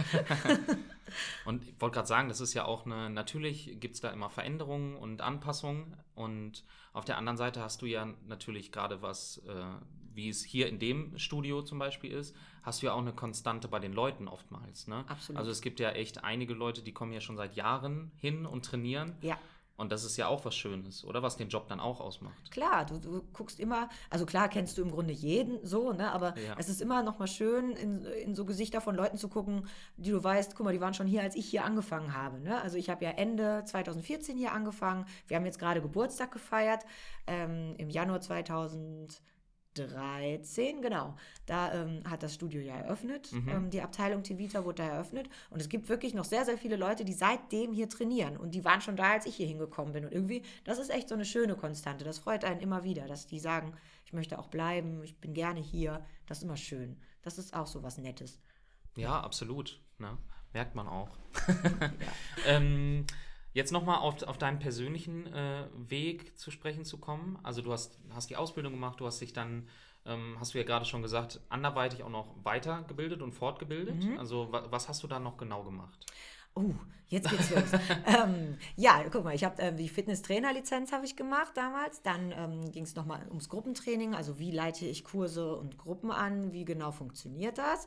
[SPEAKER 3] [LAUGHS]
[SPEAKER 2] und ich wollte gerade sagen, das ist ja auch eine, natürlich gibt es da immer Veränderungen und Anpassungen. Und auf der anderen Seite hast du ja natürlich gerade was, äh, wie es hier in dem Studio zum Beispiel ist, hast du ja auch eine Konstante bei den Leuten oftmals. Ne?
[SPEAKER 3] Absolut.
[SPEAKER 2] Also es gibt ja echt einige Leute, die kommen ja schon seit Jahren hin und trainieren.
[SPEAKER 3] Ja.
[SPEAKER 2] Und das ist ja auch was Schönes, oder? Was den Job dann auch ausmacht.
[SPEAKER 3] Klar, du, du guckst immer, also klar kennst du im Grunde jeden so, ne? Aber ja. es ist immer noch mal schön, in, in so Gesichter von Leuten zu gucken, die du weißt, guck mal, die waren schon hier, als ich hier angefangen habe. Ne? Also ich habe ja Ende 2014 hier angefangen. Wir haben jetzt gerade Geburtstag gefeiert. Ähm, Im Januar 2000. 13, genau. Da ähm, hat das Studio ja eröffnet. Mhm. Ähm, die Abteilung Tivita wurde da eröffnet. Und es gibt wirklich noch sehr, sehr viele Leute, die seitdem hier trainieren. Und die waren schon da, als ich hier hingekommen bin. Und irgendwie, das ist echt so eine schöne Konstante. Das freut einen immer wieder, dass die sagen, ich möchte auch bleiben, ich bin gerne hier. Das ist immer schön. Das ist auch so was Nettes.
[SPEAKER 2] Ja, absolut. Ne? Merkt man auch. [LAUGHS] ja. ähm, Jetzt nochmal auf, auf deinen persönlichen äh, Weg zu sprechen zu kommen. Also du hast, hast die Ausbildung gemacht, du hast dich dann, ähm, hast du ja gerade schon gesagt, anderweitig auch noch weitergebildet und fortgebildet. Mhm. Also wa was hast du da noch genau gemacht?
[SPEAKER 3] Oh, jetzt geht's los. [LAUGHS] ähm, ja, guck mal, ich habe äh, die Fitnesstrainer-Lizenz habe ich gemacht damals. Dann ähm, ging es nochmal ums Gruppentraining, also wie leite ich Kurse und Gruppen an, wie genau funktioniert das.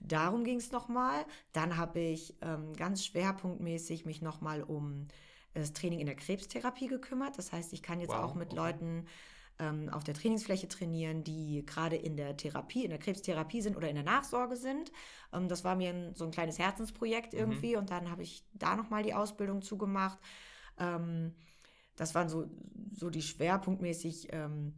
[SPEAKER 3] Darum ging es nochmal. Dann habe ich ähm, ganz schwerpunktmäßig mich nochmal um das Training in der Krebstherapie gekümmert. Das heißt, ich kann jetzt wow, auch mit okay. Leuten ähm, auf der Trainingsfläche trainieren, die gerade in der Therapie, in der Krebstherapie sind oder in der Nachsorge sind. Ähm, das war mir ein, so ein kleines Herzensprojekt mhm. irgendwie mhm. und dann habe ich da nochmal die Ausbildung zugemacht. Ähm, das waren so, so die schwerpunktmäßig ähm,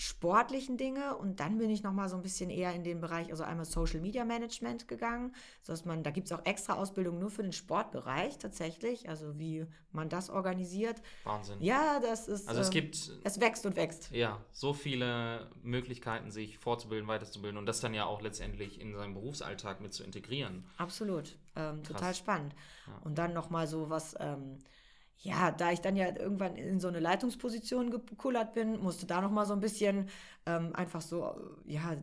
[SPEAKER 3] sportlichen Dinge und dann bin ich noch mal so ein bisschen eher in den Bereich, also einmal Social Media Management gegangen, so dass man, da gibt es auch extra Ausbildung nur für den Sportbereich tatsächlich, also wie man das organisiert.
[SPEAKER 2] Wahnsinn.
[SPEAKER 3] Ja, das ist.
[SPEAKER 2] Also es
[SPEAKER 3] ähm,
[SPEAKER 2] gibt
[SPEAKER 3] Es wächst und wächst.
[SPEAKER 2] ja so viele Möglichkeiten, sich fortzubilden, weiterzubilden und das dann ja auch letztendlich in seinen Berufsalltag mit zu integrieren.
[SPEAKER 3] Absolut. Ähm, total spannend.
[SPEAKER 2] Ja.
[SPEAKER 3] Und dann noch mal so was. Ähm, ja, da ich dann ja irgendwann in so eine Leitungsposition gekullert bin, musste da noch mal so ein bisschen ähm, einfach so, äh, ja,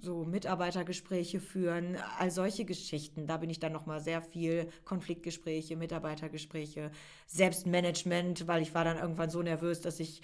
[SPEAKER 3] so Mitarbeitergespräche führen, all solche Geschichten. Da bin ich dann noch mal sehr viel Konfliktgespräche, Mitarbeitergespräche, Selbstmanagement, weil ich war dann irgendwann so nervös, dass ich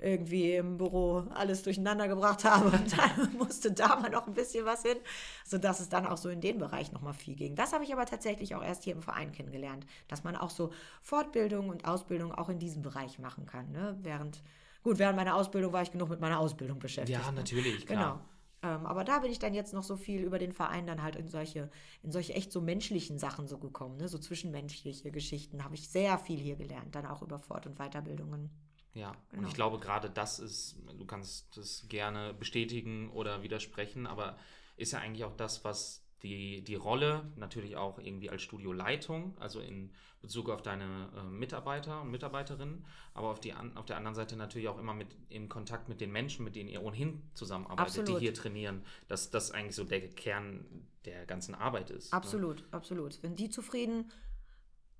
[SPEAKER 3] irgendwie im Büro alles durcheinander gebracht habe und [LAUGHS] dann musste da mal noch ein bisschen was hin, sodass es dann auch so in den Bereich noch mal viel ging. Das habe ich aber tatsächlich auch erst hier im Verein kennengelernt, dass man auch so Fortbildung und Ausbildung auch in diesem Bereich machen kann. Ne? Während, gut, während meiner Ausbildung war ich genug mit meiner Ausbildung beschäftigt.
[SPEAKER 2] Ja,
[SPEAKER 3] ne?
[SPEAKER 2] natürlich, klar.
[SPEAKER 3] Genau. Ähm, aber da bin ich dann jetzt noch so viel über den Verein dann halt in solche, in solche echt so menschlichen Sachen so gekommen, ne? so zwischenmenschliche Geschichten habe ich sehr viel hier gelernt, dann auch über Fort- und Weiterbildungen.
[SPEAKER 2] Ja, und
[SPEAKER 3] Genau.
[SPEAKER 2] ich glaube, gerade das ist, du kannst das gerne bestätigen oder widersprechen, aber ist ja eigentlich auch das, was die, die Rolle, natürlich auch irgendwie als Studioleitung, also in Bezug auf deine äh, Mitarbeiter und Mitarbeiterinnen, aber auf, die, an, auf der anderen Seite natürlich auch immer mit in Kontakt mit den Menschen, mit denen ihr ohnehin zusammenarbeitet,
[SPEAKER 3] Absolut.
[SPEAKER 2] die hier trainieren, dass das eigentlich so der Kern der ganzen Arbeit ist. ne?
[SPEAKER 3] Absolut, absolut. Wenn die zufrieden,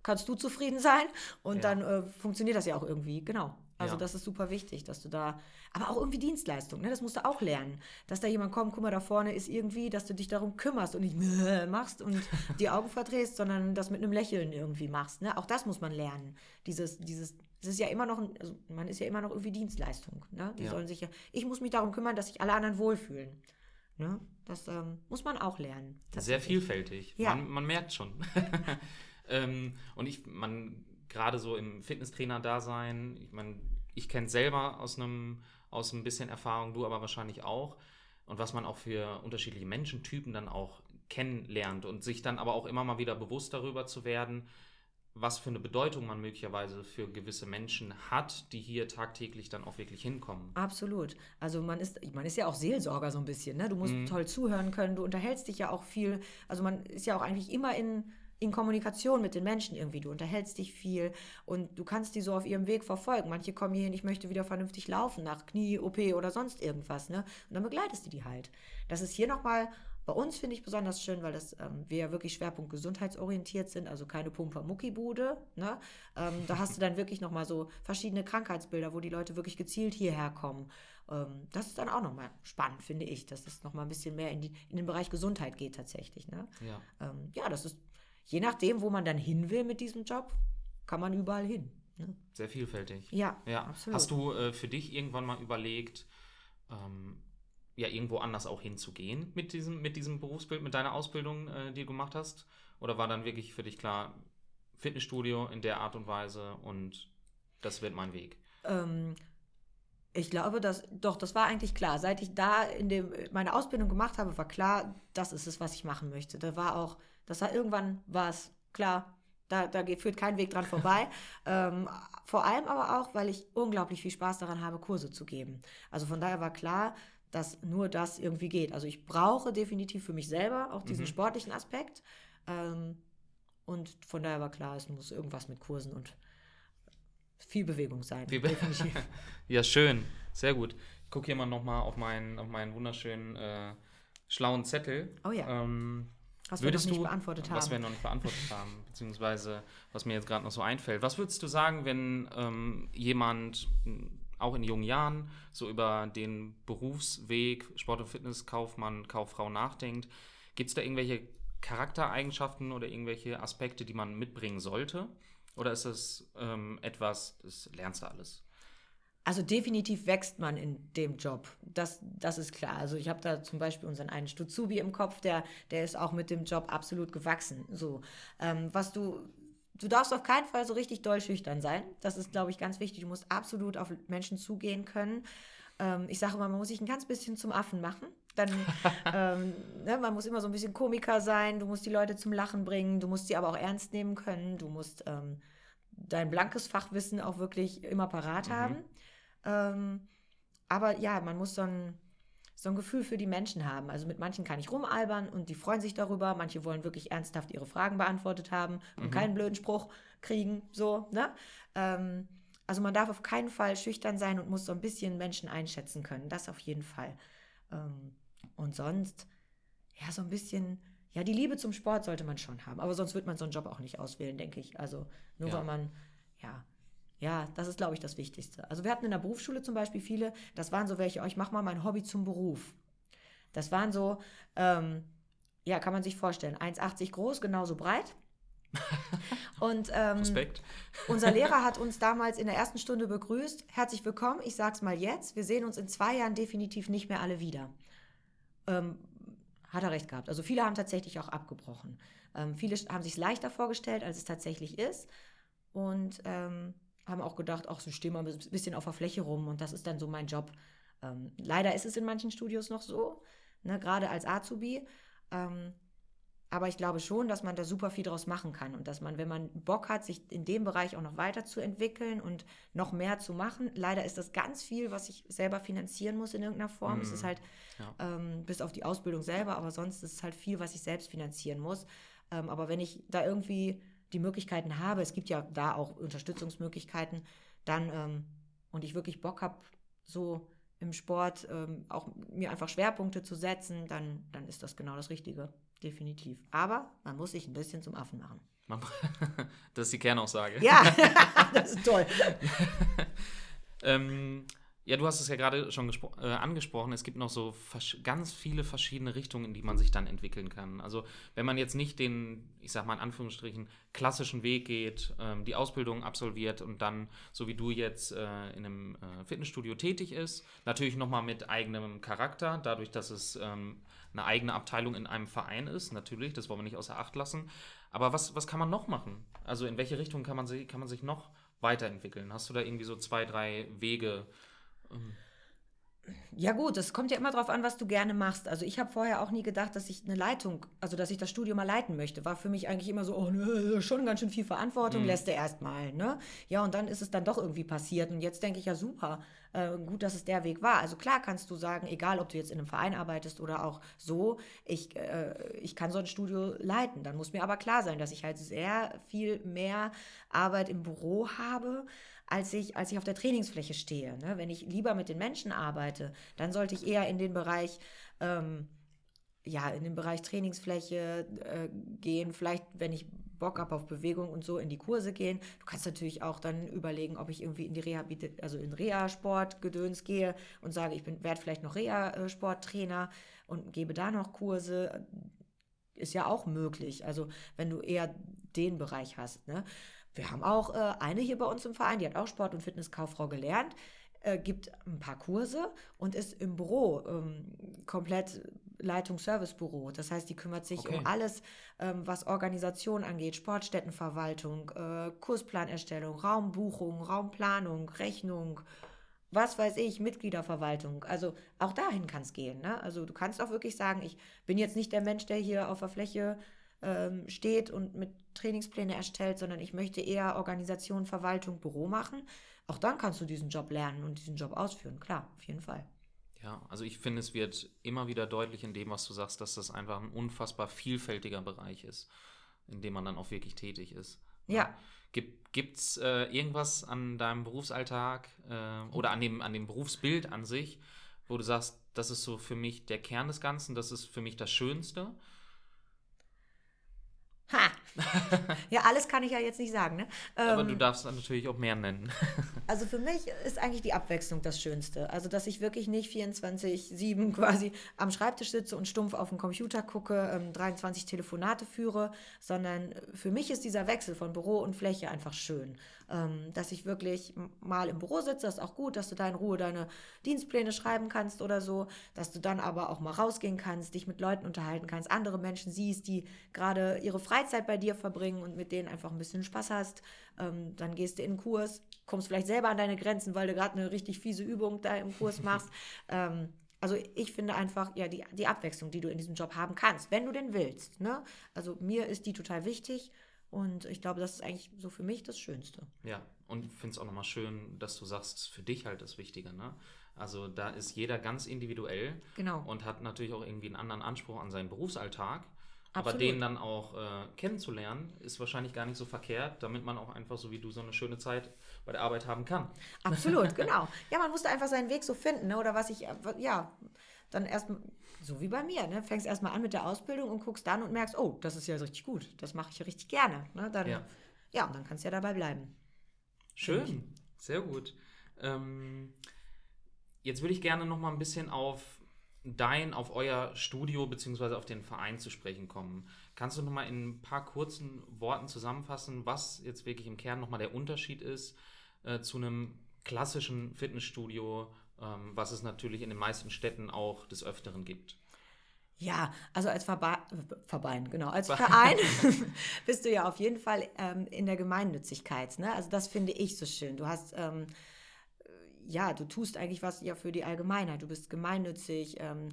[SPEAKER 3] kannst du zufrieden sein und
[SPEAKER 2] Ja.
[SPEAKER 3] dann äh, funktioniert das ja auch irgendwie, genau. Also
[SPEAKER 2] Ja.
[SPEAKER 3] das ist super wichtig, dass du da, aber auch irgendwie Dienstleistung, ne? das musst du auch lernen. Dass da jemand kommt, guck mal, da vorne ist irgendwie, dass du dich darum kümmerst und nicht [LAUGHS] machst und die Augen verdrehst, sondern das mit einem Lächeln irgendwie machst. Ne? Auch das muss man lernen. Dieses, dieses, das ist ja immer noch, ein, also man ist ja immer noch irgendwie Dienstleistung. Ne? Die
[SPEAKER 2] Ja.
[SPEAKER 3] sollen sich ja, ich muss mich darum kümmern, dass sich alle anderen wohlfühlen. Ne? Das ähm, muss man auch lernen.
[SPEAKER 2] Sehr vielfältig.
[SPEAKER 3] Ja.
[SPEAKER 2] Man, man merkt schon. [LAUGHS] ähm, und ich, man, gerade so im Fitnesstrainer-Dasein, ich meine, ich kenne selber aus einem, aus ein bisschen Erfahrung, du aber wahrscheinlich auch. Und was man auch für unterschiedliche Menschentypen dann auch kennenlernt und sich dann aber auch immer mal wieder bewusst darüber zu werden, was für eine Bedeutung man möglicherweise für gewisse Menschen hat, die hier tagtäglich dann auch wirklich hinkommen.
[SPEAKER 3] Absolut. Also man ist, man ist ja auch Seelsorger so ein bisschen, ne? Du musst
[SPEAKER 2] Mhm.
[SPEAKER 3] toll zuhören können, du unterhältst dich ja auch viel. Also man ist ja auch eigentlich immer in, in Kommunikation mit den Menschen irgendwie. Du unterhältst dich viel und du kannst die so auf ihrem Weg verfolgen. Manche kommen hier hin, ich möchte wieder vernünftig laufen nach Knie, OP oder sonst irgendwas, ne? Und dann begleitest du die halt. Das ist hier nochmal bei uns finde ich besonders schön, weil das, ähm, wir ja wirklich Schwerpunkt gesundheitsorientiert sind, also keine Pumper-Mucki-Bude. Ne? Ähm, da hast du dann wirklich nochmal so verschiedene Krankheitsbilder, wo die Leute wirklich gezielt hierher kommen. Ähm, das ist dann auch nochmal spannend, finde ich, dass es nochmal ein bisschen mehr in, die, in den Bereich Gesundheit geht tatsächlich. Ne?
[SPEAKER 2] Ja.
[SPEAKER 3] Ähm, ja, das ist, je nachdem, wo man dann hin will mit diesem Job, kann man überall hin. Ne?
[SPEAKER 2] Sehr vielfältig.
[SPEAKER 3] Ja,
[SPEAKER 2] Ja,
[SPEAKER 3] absolut.
[SPEAKER 2] hast du äh, für dich irgendwann mal überlegt, ähm, ja, irgendwo anders auch hinzugehen mit diesem, mit diesem Berufsbild, mit deiner Ausbildung, äh, die du gemacht hast? Oder war dann wirklich für dich klar, Fitnessstudio in der Art und Weise und das wird mein Weg?
[SPEAKER 3] Ähm, ich glaube, dass doch, das war eigentlich klar. Seit ich da in dem meine Ausbildung gemacht habe, war klar, das ist es, was ich machen möchte. Da war auch, das war irgendwann war es klar. Da, da führt kein Weg dran vorbei. [LAUGHS] ähm, vor allem aber auch, weil ich unglaublich viel Spaß daran habe, Kurse zu geben. Also von daher war klar, dass nur das irgendwie geht. Also ich brauche definitiv für mich selber auch diesen
[SPEAKER 2] Mhm.
[SPEAKER 3] sportlichen Aspekt. Ähm, und von daher war klar, es muss irgendwas mit Kursen und viel Bewegung sein.
[SPEAKER 2] Be- [LAUGHS] ja, schön. Sehr gut. Ich gucke hier mal nochmal auf meinen, auf meinen wunderschönen äh, schlauen Zettel.
[SPEAKER 3] Oh ja.
[SPEAKER 2] Ähm,
[SPEAKER 3] Was wir
[SPEAKER 2] würdest
[SPEAKER 3] noch nicht
[SPEAKER 2] du,
[SPEAKER 3] beantwortet
[SPEAKER 2] was
[SPEAKER 3] haben.
[SPEAKER 2] wir noch nicht beantwortet haben, [LAUGHS] beziehungsweise was mir jetzt gerade noch so einfällt. Was würdest du sagen, wenn ähm, jemand auch in jungen Jahren so über den Berufsweg Sport- und Fitnesskaufmann, Kauffrau nachdenkt? Gibt es da irgendwelche Charaktereigenschaften oder irgendwelche Aspekte, die man mitbringen sollte? Oder ist das ähm, etwas, das lernst du alles?
[SPEAKER 3] Also definitiv wächst man in dem Job. Das, das ist klar. Also ich habe da zum Beispiel unseren einen Stuzubi im Kopf, der, der ist auch mit dem Job absolut gewachsen. So, ähm, was du, du darfst auf keinen Fall so richtig doll schüchtern sein. Das ist, glaube ich, ganz wichtig. Du musst absolut auf Menschen zugehen können. Ähm, ich sage immer, man muss sich ein ganz bisschen zum Affen machen. Dann, [LAUGHS] ähm, ne, man muss immer so ein bisschen Komiker sein. Du musst die Leute zum Lachen bringen. Du musst sie aber auch ernst nehmen können. Du musst ähm, dein blankes Fachwissen auch wirklich immer parat
[SPEAKER 2] Mhm.
[SPEAKER 3] haben. Ähm, aber ja, man muss so ein, so ein Gefühl für die Menschen haben. Also mit manchen kann ich rumalbern und die freuen sich darüber. Manche wollen wirklich ernsthaft ihre Fragen beantwortet haben und
[SPEAKER 2] Mhm.
[SPEAKER 3] keinen blöden Spruch kriegen. So, ne? Ähm, also man darf auf keinen Fall schüchtern sein und muss so ein bisschen Menschen einschätzen können. Das auf jeden Fall. Ähm, und sonst, ja, so ein bisschen, ja, die Liebe zum Sport sollte man schon haben. Aber sonst wird man so einen Job auch nicht auswählen, denke ich. Also nur
[SPEAKER 2] Ja.
[SPEAKER 3] weil man, ja, ja, das ist, glaube ich, das Wichtigste. Also wir hatten in der Berufsschule zum Beispiel viele, das waren so welche, oh, ich mache mal mein Hobby zum Beruf. Das waren so, ähm, ja, kann man sich vorstellen, 1,80 groß, genauso breit. [LAUGHS] Und ähm,
[SPEAKER 2] Respekt.
[SPEAKER 3] unser Lehrer [LAUGHS] hat uns damals in der ersten Stunde begrüßt. Herzlich willkommen, ich sag's mal jetzt. Wir sehen uns in zwei Jahren definitiv nicht mehr alle wieder. Ähm, hat er recht gehabt. Also viele haben tatsächlich auch abgebrochen. Ähm, viele haben sich leichter vorgestellt, als es tatsächlich ist. Und ähm, haben auch gedacht, ach, so stehen wir ein bisschen auf der Fläche rum und das ist dann so mein Job. Ähm, leider ist es in manchen Studios noch so, ne, gerade als Azubi. Ähm, aber ich glaube schon, dass man da super viel draus machen kann und dass man, wenn man Bock hat, sich in dem Bereich auch noch weiterzuentwickeln und noch mehr zu machen, leider ist das ganz viel, was ich selber finanzieren muss in irgendeiner Form. Es ist
[SPEAKER 2] Mm,
[SPEAKER 3] halt
[SPEAKER 2] ja.
[SPEAKER 3] ähm, bis auf die Ausbildung selber, aber sonst ist es halt viel, was ich selbst finanzieren muss. Ähm, aber wenn ich da irgendwie die Möglichkeiten habe, es gibt ja da auch Unterstützungsmöglichkeiten, dann ähm, und ich wirklich Bock habe, so im Sport ähm, auch mir einfach Schwerpunkte zu setzen, dann, dann ist das genau das Richtige, definitiv. Aber man muss sich ein bisschen zum Affen machen. [LAUGHS]
[SPEAKER 2] Das ist die Kernaussage.
[SPEAKER 3] Ja, [LAUGHS] [LAUGHS] das ist toll.
[SPEAKER 2] Ähm, ja, du hast es ja gerade schon äh, angesprochen. Es gibt noch so ganz viele verschiedene Richtungen, in die man sich dann entwickeln kann. Also, wenn man jetzt nicht den, ich sag mal in Anführungsstrichen, klassischen Weg geht, ähm, die Ausbildung absolviert und dann, so wie du jetzt äh, in einem äh, Fitnessstudio tätig ist, natürlich nochmal mit eigenem Charakter, dadurch, dass es ähm, eine eigene Abteilung in einem Verein ist, natürlich, das wollen wir nicht außer Acht lassen. Aber was, was kann man noch machen? Also, in welche Richtung kann man, kann man sich noch weiterentwickeln? Hast du da irgendwie so zwei, drei Wege? Ähm,
[SPEAKER 3] Ja gut, es kommt ja immer darauf an, was du gerne machst. Also ich habe vorher auch nie gedacht, dass ich eine Leitung, also dass ich das Studio mal leiten möchte. War für mich eigentlich immer so, oh, ne, schon ganz schön viel Verantwortung,
[SPEAKER 2] Mhm.
[SPEAKER 3] lässt er erst mal. Ne? Ja, und dann ist es dann doch irgendwie passiert. Und jetzt denke ich ja super, äh, gut, dass es der Weg war. Also klar kannst du sagen, egal ob du jetzt in einem Verein arbeitest oder auch so, ich, äh, ich kann so ein Studio leiten. Dann muss mir aber klar sein, dass ich halt sehr viel mehr Arbeit im Büro habe, als ich, als ich auf der Trainingsfläche stehe. Ne? Wenn ich lieber mit den Menschen arbeite, dann sollte ich eher in den Bereich, ähm, ja, in den Bereich Trainingsfläche äh, gehen. Vielleicht, wenn ich Bock habe auf Bewegung und so, in die Kurse gehen. Du kannst natürlich auch dann überlegen, ob ich irgendwie in die Rehabilit also in Reha-Sport-Gedöns gehe und sage, ich werde vielleicht noch Reha-Sporttrainer und gebe da noch Kurse. Ist ja auch möglich. Also, wenn du eher den Bereich hast. Ne? Wir haben auch äh, eine hier bei uns im Verein, die hat auch Sport- und Fitnesskauffrau gelernt, äh, gibt ein paar Kurse und ist im Büro ähm, komplett Leitung-Service-Büro. Das heißt, die kümmert sich
[SPEAKER 2] Okay.
[SPEAKER 3] um alles, ähm, was Organisation angeht, Sportstättenverwaltung, äh, Kursplanerstellung, Raumbuchung, Raumplanung, Rechnung, was weiß ich, Mitgliederverwaltung. Also auch dahin kann es gehen. Ne? Also du kannst auch wirklich sagen, ich bin jetzt nicht der Mensch, der hier auf der Fläche ähm, steht und mit Trainingspläne erstellt, sondern ich möchte eher Organisation, Verwaltung, Büro machen. Auch dann kannst du diesen Job lernen und diesen Job ausführen. Klar, auf jeden Fall.
[SPEAKER 2] Ja, also ich finde, es wird immer wieder deutlich in dem, was du sagst, dass das einfach ein unfassbar vielfältiger Bereich ist, in dem man dann auch wirklich tätig ist.
[SPEAKER 3] Ja.
[SPEAKER 2] Gibt es äh, irgendwas an deinem Berufsalltag äh, oder an dem, an dem Berufsbild an sich, wo du sagst, das ist so für mich der Kern des Ganzen, das ist für mich das Schönste?
[SPEAKER 3] Ha! ja, alles kann ich ja jetzt nicht sagen. Ne?
[SPEAKER 2] Aber
[SPEAKER 3] Ähm,
[SPEAKER 2] du darfst dann natürlich auch mehr nennen. [LAUGHS]
[SPEAKER 3] Also für mich ist eigentlich die Abwechslung das Schönste. Also, dass ich wirklich nicht 24-7 [LAUGHS] quasi am Schreibtisch sitze und stumpf auf den Computer gucke, ähm, 23 Telefonate führe, sondern für mich ist dieser Wechsel von Büro und Fläche einfach schön. Ähm, dass ich wirklich mal im Büro sitze, das ist auch gut, dass du da in Ruhe deine Dienstpläne schreiben kannst oder so, dass du dann aber auch mal rausgehen kannst, dich mit Leuten unterhalten kannst, andere Menschen siehst, die gerade ihre Freizeit bei dir verbringen und mit denen einfach ein bisschen Spaß hast. Ähm, dann gehst du in den Kurs, kommst vielleicht selber an deine Grenzen, weil du gerade eine richtig fiese Übung da im Kurs [LAUGHS] machst. ähm, also ich finde einfach, ja, die, die Abwechslung, die du in diesem Job haben kannst, wenn du denn willst. Ne? Also mir ist die total wichtig und ich glaube, das ist eigentlich so für mich das Schönste.
[SPEAKER 2] Ja, und ich finde es auch nochmal schön, dass du sagst, für dich halt das Wichtige, ne? Also da ist jeder ganz individuell
[SPEAKER 3] Genau.
[SPEAKER 2] und hat natürlich auch irgendwie einen anderen Anspruch an seinen Berufsalltag. Aber
[SPEAKER 3] Absolut.
[SPEAKER 2] den dann auch äh, kennenzulernen, ist wahrscheinlich gar nicht so verkehrt, damit man auch einfach so wie du so eine schöne Zeit bei der Arbeit haben kann.
[SPEAKER 3] Absolut, [LAUGHS] genau. Ja, man musste einfach seinen Weg so finden, ne? oder was ich, äh, ja, dann erst, so wie bei mir, ne? fängst erstmal an mit der Ausbildung und guckst dann und merkst, oh, das ist ja richtig gut, das mache ich ja richtig gerne. Ne? Dann,
[SPEAKER 2] Ja.
[SPEAKER 3] ja. und dann kannst du ja dabei bleiben.
[SPEAKER 2] Schön, sehr gut. Ähm, jetzt würde ich gerne noch mal ein bisschen auf dein, auf euer Studio beziehungsweise auf den Verein zu sprechen kommen. Kannst du noch mal in ein paar kurzen Worten zusammenfassen, was jetzt wirklich im Kern noch mal der Unterschied ist äh, zu einem klassischen Fitnessstudio, was es natürlich in den meisten Städten auch des Öfteren gibt?
[SPEAKER 3] Ja, also als Verba äh, Verbein, genau, als Verein [LAUGHS] [LAUGHS] bist du ja auf jeden Fall ähm, in der Gemeinnützigkeit. Ne? Also das finde ich so schön. Du hast, ähm, ja, du tust eigentlich was ja für die Allgemeinheit. Du bist gemeinnützig. Ähm,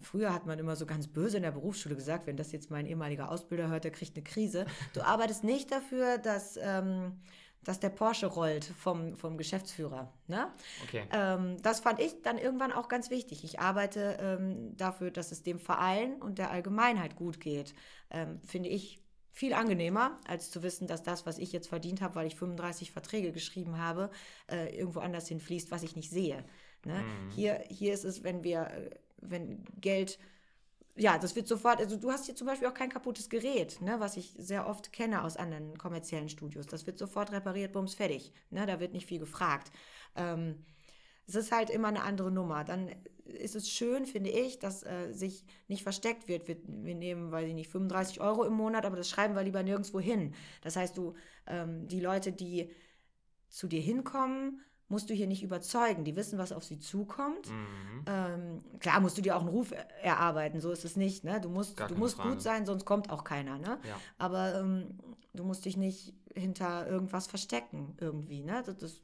[SPEAKER 3] früher hat man immer so ganz böse in der Berufsschule gesagt, wenn das jetzt mein ehemaliger Ausbilder hört, der kriegt eine Krise. Du [LAUGHS] arbeitest nicht dafür, dass, ähm, dass der Porsche rollt vom, vom Geschäftsführer. Ne?
[SPEAKER 2] Okay.
[SPEAKER 3] Ähm, das fand ich dann irgendwann auch ganz wichtig. Ich arbeite ähm, dafür, dass es dem Verein und der Allgemeinheit gut geht. Ähm, finde ich viel angenehmer, als zu wissen, dass das, was ich jetzt verdient habe, weil ich 35 Verträge geschrieben habe, äh, irgendwo anders hinfließt, was ich nicht sehe. Ne? Hier, hier ist es, wenn wir, äh, wenn Geld ja, das wird sofort, also du hast hier zum Beispiel auch kein kaputtes Gerät, ne, was ich sehr oft kenne aus anderen kommerziellen Studios. Das wird sofort repariert, bums, fertig. Ne, da wird nicht viel gefragt. Ähm, es ist halt immer eine andere Nummer. Dann ist es schön, finde ich, dass äh, sich nicht versteckt wird. Wir, wir nehmen, weiß ich nicht, 35 Euro im Monat, aber das schreiben wir lieber nirgendwo hin. Das heißt, du, ähm, die Leute, die zu dir hinkommen, musst du hier nicht überzeugen. Die wissen, was auf sie zukommt.
[SPEAKER 2] Mhm.
[SPEAKER 3] Ähm, klar musst du dir auch einen Ruf er- erarbeiten, so ist es nicht. Ne? Du musst,
[SPEAKER 2] Gar
[SPEAKER 3] du musst
[SPEAKER 2] Frage.
[SPEAKER 3] gut sein, sonst kommt auch keiner. Ne?
[SPEAKER 2] Ja.
[SPEAKER 3] Aber ähm, du musst dich nicht hinter irgendwas verstecken irgendwie. Ne? Das, das,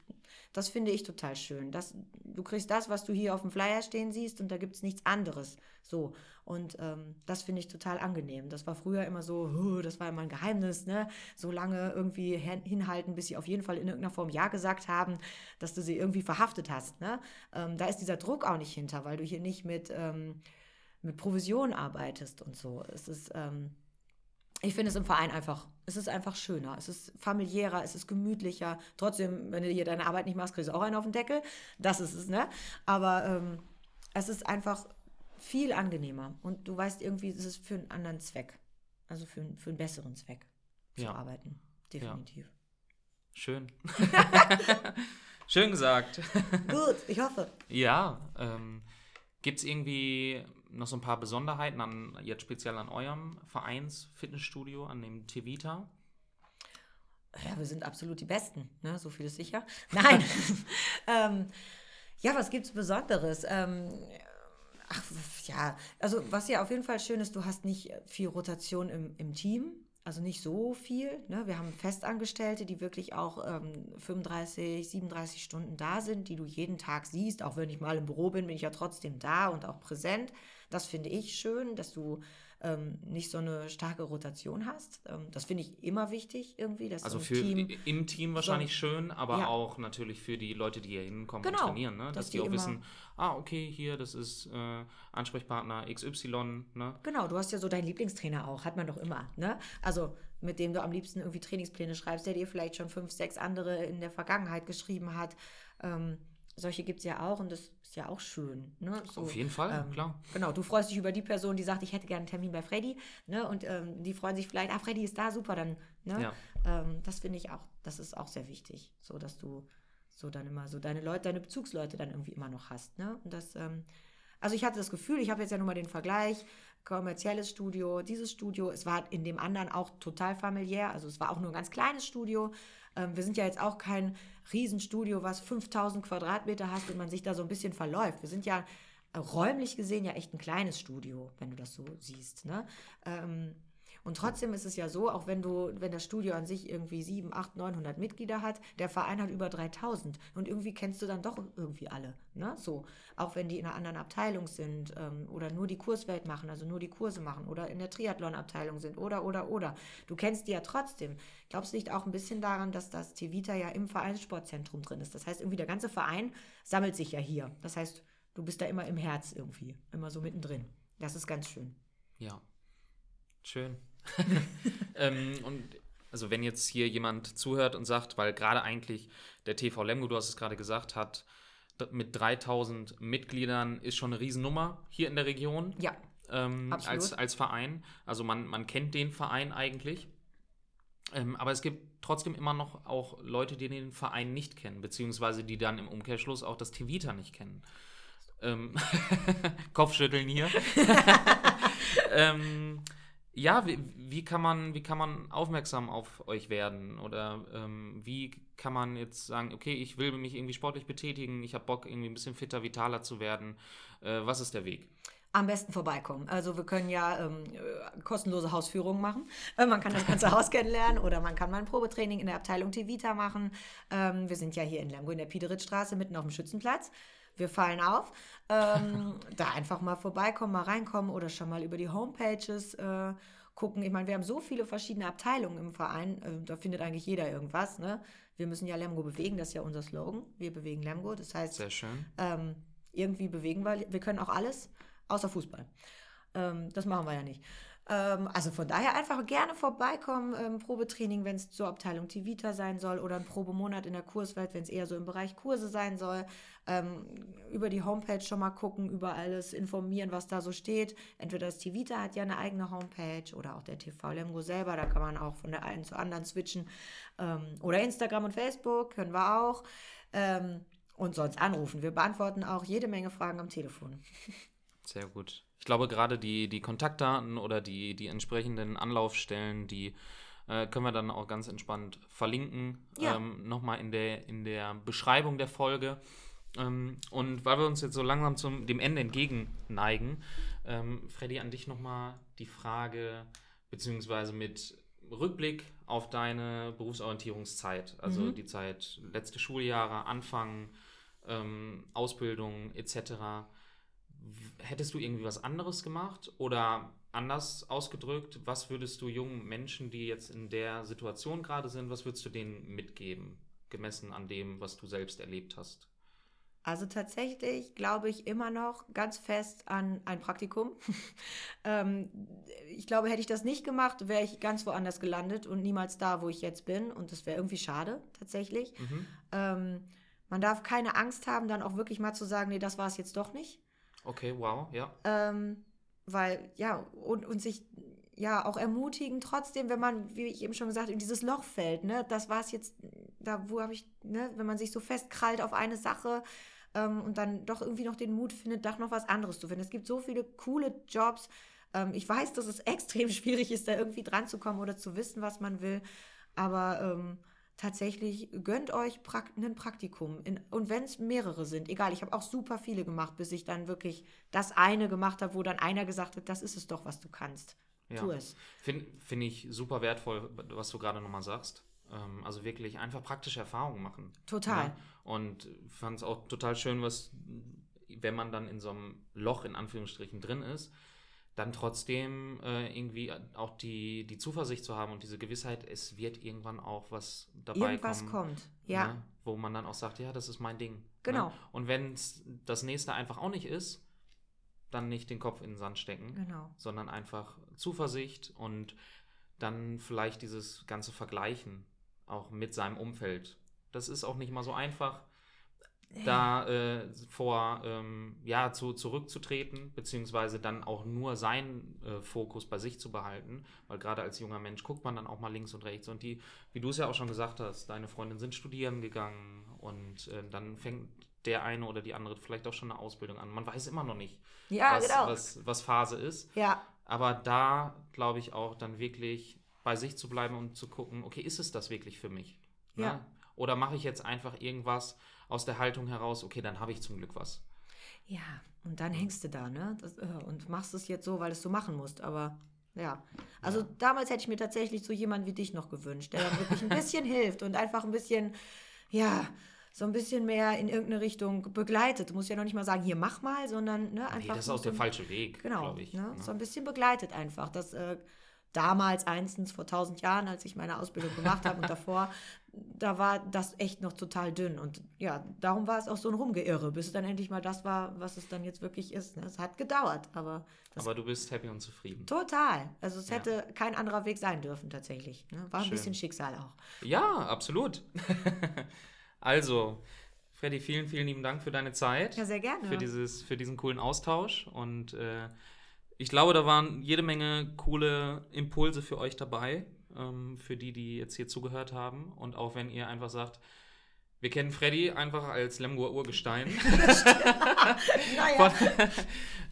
[SPEAKER 3] das finde ich total schön. Das, du kriegst das, was du hier auf dem Flyer stehen siehst und da gibt es nichts anderes. So. Und ähm, das finde ich total angenehm. Das war früher immer so, "Huh, das war immer ein Geheimnis, ne? So lange irgendwie hin- hinhalten, bis sie auf jeden Fall in irgendeiner Form Ja gesagt haben, dass du sie irgendwie verhaftet hast. Ne? Ähm, da ist dieser Druck auch nicht hinter, weil du hier nicht mit, ähm, mit Provision arbeitest und so. Es ist, ähm, ich finde es im Verein einfach, es ist einfach schöner, es ist familiärer, es ist gemütlicher. Trotzdem, wenn du hier deine Arbeit nicht machst, kriegst du auch einen auf den Deckel. Das ist es, ne? Aber ähm, es ist einfach viel angenehmer und du weißt irgendwie, es ist für einen anderen Zweck. Also für, einen- für einen besseren Zweck zu
[SPEAKER 2] Ja.
[SPEAKER 3] arbeiten. Definitiv.
[SPEAKER 2] Schön. [LAUGHS] Schön gesagt.
[SPEAKER 3] Gut, ich hoffe.
[SPEAKER 2] Ja, ähm, gibt es irgendwie noch so ein paar Besonderheiten an, jetzt speziell an eurem Vereins-Fitnessstudio, an dem Tevita?
[SPEAKER 3] Ja, wir sind absolut die Besten, ne? so viel ist sicher. [LAUGHS] Nein. [LAUGHS] ähm, ja, was gibt's Besonderes? Ähm, ach, ja, also was ja auf jeden Fall schön ist, du hast nicht viel Rotation im, im Team. Also nicht so viel. Ne? Wir haben Festangestellte, die wirklich auch ähm, 35, 37 Stunden da sind, die du jeden Tag siehst. Auch wenn ich mal im Büro bin, bin ich ja trotzdem da und auch präsent. Das finde ich schön, dass du ähm, nicht so eine starke Rotation hast. Ähm, das finde ich immer wichtig irgendwie. Dass
[SPEAKER 2] Also
[SPEAKER 3] so
[SPEAKER 2] für
[SPEAKER 3] Team,
[SPEAKER 2] im Team wahrscheinlich schön, aber
[SPEAKER 3] Ja.
[SPEAKER 2] auch natürlich für die Leute, die hier hinkommen
[SPEAKER 3] Genau,
[SPEAKER 2] und trainieren, ne? dass,
[SPEAKER 3] dass
[SPEAKER 2] die
[SPEAKER 3] die
[SPEAKER 2] auch wissen, ah, okay, hier, das ist äh, Ansprechpartner XY, ne?
[SPEAKER 3] Genau, du hast ja so deinen Lieblingstrainer auch, hat man doch immer, ne? Also mit dem du am liebsten irgendwie Trainingspläne schreibst, der dir vielleicht schon fünf, sechs andere in der Vergangenheit geschrieben hat. Ähm, solche gibt es ja auch und das ist ja auch schön. Ne? So,
[SPEAKER 2] Auf jeden Fall,
[SPEAKER 3] ähm,
[SPEAKER 2] klar.
[SPEAKER 3] Genau, du freust dich über die Person, die sagt, ich hätte gerne einen Termin bei Freddy, ne? Und ähm, die freuen sich vielleicht, ah, Freddy ist da, super, dann, ne?
[SPEAKER 2] Ja.
[SPEAKER 3] Ähm, das finde ich auch, das ist auch sehr wichtig, so dass du so dann immer so deine Leute, deine Bezugsleute dann irgendwie immer noch hast, ne? Und das, ähm, also ich hatte das Gefühl, ich habe jetzt ja nur mal den Vergleich, kommerzielles Studio, dieses Studio, es war in dem anderen auch total familiär, also es war auch nur ein ganz kleines Studio. Ähm, wir sind ja jetzt auch kein Riesenstudio, was 5000 Quadratmeter hast und man sich da so ein bisschen verläuft. Wir sind ja räumlich gesehen ja echt ein kleines Studio, wenn du das so siehst. Ne? Ähm, Und trotzdem ist es ja so, auch wenn du, wenn das Studio an sich irgendwie 7, 8, 900 Mitglieder hat, der Verein hat über 3000 und irgendwie kennst du dann doch irgendwie alle, ne? So, auch wenn die in einer anderen Abteilung sind ähm, oder nur die Kurswelt machen, also nur die Kurse machen oder in der Triathlon-Abteilung sind oder, oder, oder. Du kennst die ja trotzdem. Glaubst du nicht auch ein bisschen daran, dass das Tevita ja im Vereinssportzentrum drin ist? Das heißt, irgendwie der ganze Verein sammelt sich ja hier. Das heißt, du bist da immer im Herz irgendwie, immer so mittendrin. Das ist ganz schön.
[SPEAKER 2] Ja, schön. [LAUGHS] ähm, und also wenn jetzt hier jemand zuhört und sagt, weil gerade eigentlich der TV Lemgo, du hast es gerade gesagt, hat mit 3000 Mitgliedern ist schon eine Riesennummer hier in der Region.
[SPEAKER 3] Ja.
[SPEAKER 2] Ähm, als, als Verein. Also man, man kennt den Verein eigentlich. Ähm, aber es gibt trotzdem immer noch auch Leute, die den Verein nicht kennen, beziehungsweise die dann im Umkehrschluss auch das Tivita nicht kennen. Ähm, [LAUGHS] Kopfschütteln hier. [LAUGHS] ähm, ja, wie, wie, kann man, wie kann man aufmerksam auf euch werden? Oder ähm, wie kann man jetzt sagen, okay, ich will mich irgendwie sportlich betätigen, ich habe Bock, irgendwie ein bisschen fitter, vitaler zu werden. Äh, was ist der Weg?
[SPEAKER 3] am besten vorbeikommen. Also wir können ja ähm, äh, kostenlose Hausführungen machen. Äh, man kann das ganze Haus [LAUGHS] kennenlernen oder man kann mal ein Probetraining in der Abteilung Tivita machen. Ähm, wir sind ja hier in Lemgo in der Piederitzstraße mitten auf dem Schützenplatz. Wir fallen auf. Ähm, da einfach mal vorbeikommen, mal reinkommen oder schon mal über die Homepages äh, gucken. Ich meine, wir haben so viele verschiedene Abteilungen im Verein. Äh, da findet eigentlich jeder irgendwas. Ne? Wir müssen ja Lemgo bewegen, das ist ja unser Slogan. Wir bewegen Lemgo. Das heißt,
[SPEAKER 2] Sehr schön.
[SPEAKER 3] Ähm, irgendwie bewegen wir. Wir können auch alles außer Fußball. Ähm, das machen wir ja nicht. Ähm, also von daher einfach gerne vorbeikommen, ähm, Probetraining, wenn es zur Abteilung Tivita sein soll oder ein Probemonat in der Kurswelt, wenn es eher so im Bereich Kurse sein soll. Ähm, über die Homepage schon mal gucken, über alles informieren, was da so steht. Entweder das Tivita hat ja eine eigene Homepage oder auch der TV Lemgo selber, da kann man auch von der einen zur anderen switchen. Ähm, oder Instagram und Facebook können wir auch. Ähm, und sonst anrufen. Wir beantworten auch jede Menge Fragen am Telefon.
[SPEAKER 2] Sehr gut. Ich glaube, gerade die, die Kontaktdaten oder die, die entsprechenden Anlaufstellen, die äh, können wir dann auch ganz entspannt verlinken. Ja. Ähm, Nochmal in der, in der Beschreibung der Folge. Ähm, und weil wir uns jetzt so langsam zum dem Ende entgegenneigen, ähm, Freddy, an dich nochmal die Frage, beziehungsweise mit Rückblick auf deine Berufsorientierungszeit, also mhm. die Zeit letzte Schuljahre, Anfang, ähm, Ausbildung etc hättest du irgendwie was anderes gemacht oder anders ausgedrückt, was würdest du jungen Menschen, die jetzt in der Situation gerade sind, was würdest du denen mitgeben, gemessen an dem, was du selbst erlebt hast?
[SPEAKER 3] Also tatsächlich glaube ich immer noch ganz fest an ein Praktikum. [LAUGHS] ähm, ich glaube, hätte ich das nicht gemacht, wäre ich ganz woanders gelandet und niemals da, wo ich jetzt bin. Und das wäre irgendwie schade, tatsächlich. Mhm. Ähm, man darf keine Angst haben, dann auch wirklich mal zu sagen, nee, das war es jetzt doch nicht.
[SPEAKER 2] Okay, wow, ja.
[SPEAKER 3] Ähm, weil, ja, und, und sich ja auch ermutigen, trotzdem, wenn man, wie ich eben schon gesagt, in dieses Loch fällt, ne, das war es jetzt, da, wo habe ich, ne, wenn man sich so festkrallt auf eine Sache ähm, und dann doch irgendwie noch den Mut findet, doch noch was anderes zu finden. Es gibt so viele coole Jobs. Ähm, ich weiß, dass es [LAUGHS] extrem schwierig ist, da irgendwie dran zu kommen oder zu wissen, was man will, aber ähm, tatsächlich gönnt euch Prakt ein Praktikum. In, und wenn es mehrere sind, egal, ich habe auch super viele gemacht, bis ich dann wirklich das eine gemacht habe, wo dann einer gesagt hat, das ist es doch, was du kannst. Ja. Tu es.
[SPEAKER 2] Finde find ich super wertvoll, was du gerade nochmal sagst. Ähm, also wirklich einfach praktische Erfahrungen machen.
[SPEAKER 3] Total.
[SPEAKER 2] Ja? Und fand es auch total schön, was, wenn man dann in so einem Loch in Anführungsstrichen drin ist, dann trotzdem äh, irgendwie auch die, die Zuversicht zu haben und diese Gewissheit, es wird irgendwann auch was dabei
[SPEAKER 3] Irgendwas
[SPEAKER 2] kommen.
[SPEAKER 3] kommt, ja.
[SPEAKER 2] Ne? Wo man dann auch sagt, ja, das ist mein Ding. Ne?
[SPEAKER 3] Genau.
[SPEAKER 2] Ne? Und wenn es das nächste einfach auch nicht ist, dann nicht den Kopf in den Sand stecken,
[SPEAKER 3] genau.
[SPEAKER 2] sondern einfach Zuversicht und dann vielleicht dieses ganze Vergleichen auch mit seinem Umfeld. Das ist auch nicht mal so einfach da äh, vor ähm, ja zu, zurückzutreten beziehungsweise dann auch nur seinen äh, Fokus bei sich zu behalten, weil gerade als junger Mensch guckt man dann auch mal links und rechts und die, wie du es ja auch schon gesagt hast, deine Freundinnen sind studieren gegangen und äh, dann fängt der eine oder die andere vielleicht auch schon eine Ausbildung an. Man weiß immer noch nicht,
[SPEAKER 3] ja,
[SPEAKER 2] was,
[SPEAKER 3] genau.
[SPEAKER 2] was, was Phase ist.
[SPEAKER 3] Ja.
[SPEAKER 2] Aber da glaube ich auch dann wirklich bei sich zu bleiben und zu gucken, okay, ist es das wirklich für mich?
[SPEAKER 3] Ne? Ja.
[SPEAKER 2] Oder mache ich jetzt einfach irgendwas, aus der Haltung heraus, okay, dann habe ich zum Glück was.
[SPEAKER 3] Ja, und dann hängst du da, ne? Das, äh, und machst es jetzt so, weil es du machen musst. Aber Ja. Also ja. damals hätte ich mir tatsächlich so jemanden wie dich noch gewünscht, der dann wirklich ein bisschen [LAUGHS] hilft und einfach ein bisschen, ja, so ein bisschen mehr in irgendeine Richtung begleitet. Du musst ja noch nicht mal sagen, hier mach mal, sondern ne, einfach. Nee,
[SPEAKER 2] das ist auch so der falsche Weg,
[SPEAKER 3] genau, glaube ich. Ne, ja. So ein bisschen begleitet einfach. Das äh, damals, einstens vor tausend Jahren, als ich meine Ausbildung gemacht habe und [LAUGHS] davor, da war das echt noch total dünn. Und ja, darum war es auch so ein Rumgeirre, bis es dann endlich mal das war, was es dann jetzt wirklich ist. Ne? Es hat gedauert, aber.
[SPEAKER 2] aber du bist happy und zufrieden.
[SPEAKER 3] Total. Also es hätte ja. kein anderer Weg sein dürfen, tatsächlich. Ne? War Schön. ein bisschen Schicksal auch.
[SPEAKER 2] Ja, absolut. [LAUGHS] Also, Freddy, vielen, vielen lieben Dank für deine Zeit.
[SPEAKER 3] Ja, sehr gerne.
[SPEAKER 2] Für, dieses, für diesen coolen Austausch. Und äh, ich glaube, da waren jede Menge coole Impulse für euch dabei, ähm, für die, die jetzt hier zugehört haben. Und auch wenn ihr einfach sagt, wir kennen Freddy einfach als Lemgoer Urgestein. [LAUGHS] [LAUGHS] naja.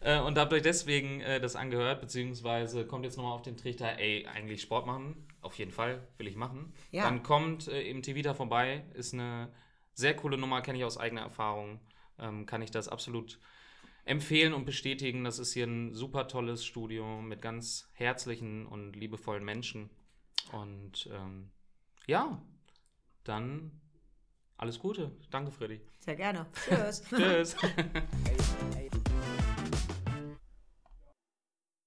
[SPEAKER 2] [LAUGHS] äh, und habt euch deswegen äh, das angehört, beziehungsweise kommt jetzt nochmal auf den Trichter, ey, eigentlich Sport machen, auf jeden Fall, will ich machen. Ja. Dann kommt äh, im Tivita vorbei, ist eine sehr coole Nummer, kenne ich aus eigener Erfahrung, ähm, kann ich das absolut empfehlen und bestätigen. Das ist hier ein super tolles Studio mit ganz herzlichen und liebevollen Menschen. Und ähm, ja, dann alles Gute. Danke, Freddy.
[SPEAKER 3] Sehr gerne. [LAUGHS] Tschüss.
[SPEAKER 2] Tschüss. [LAUGHS]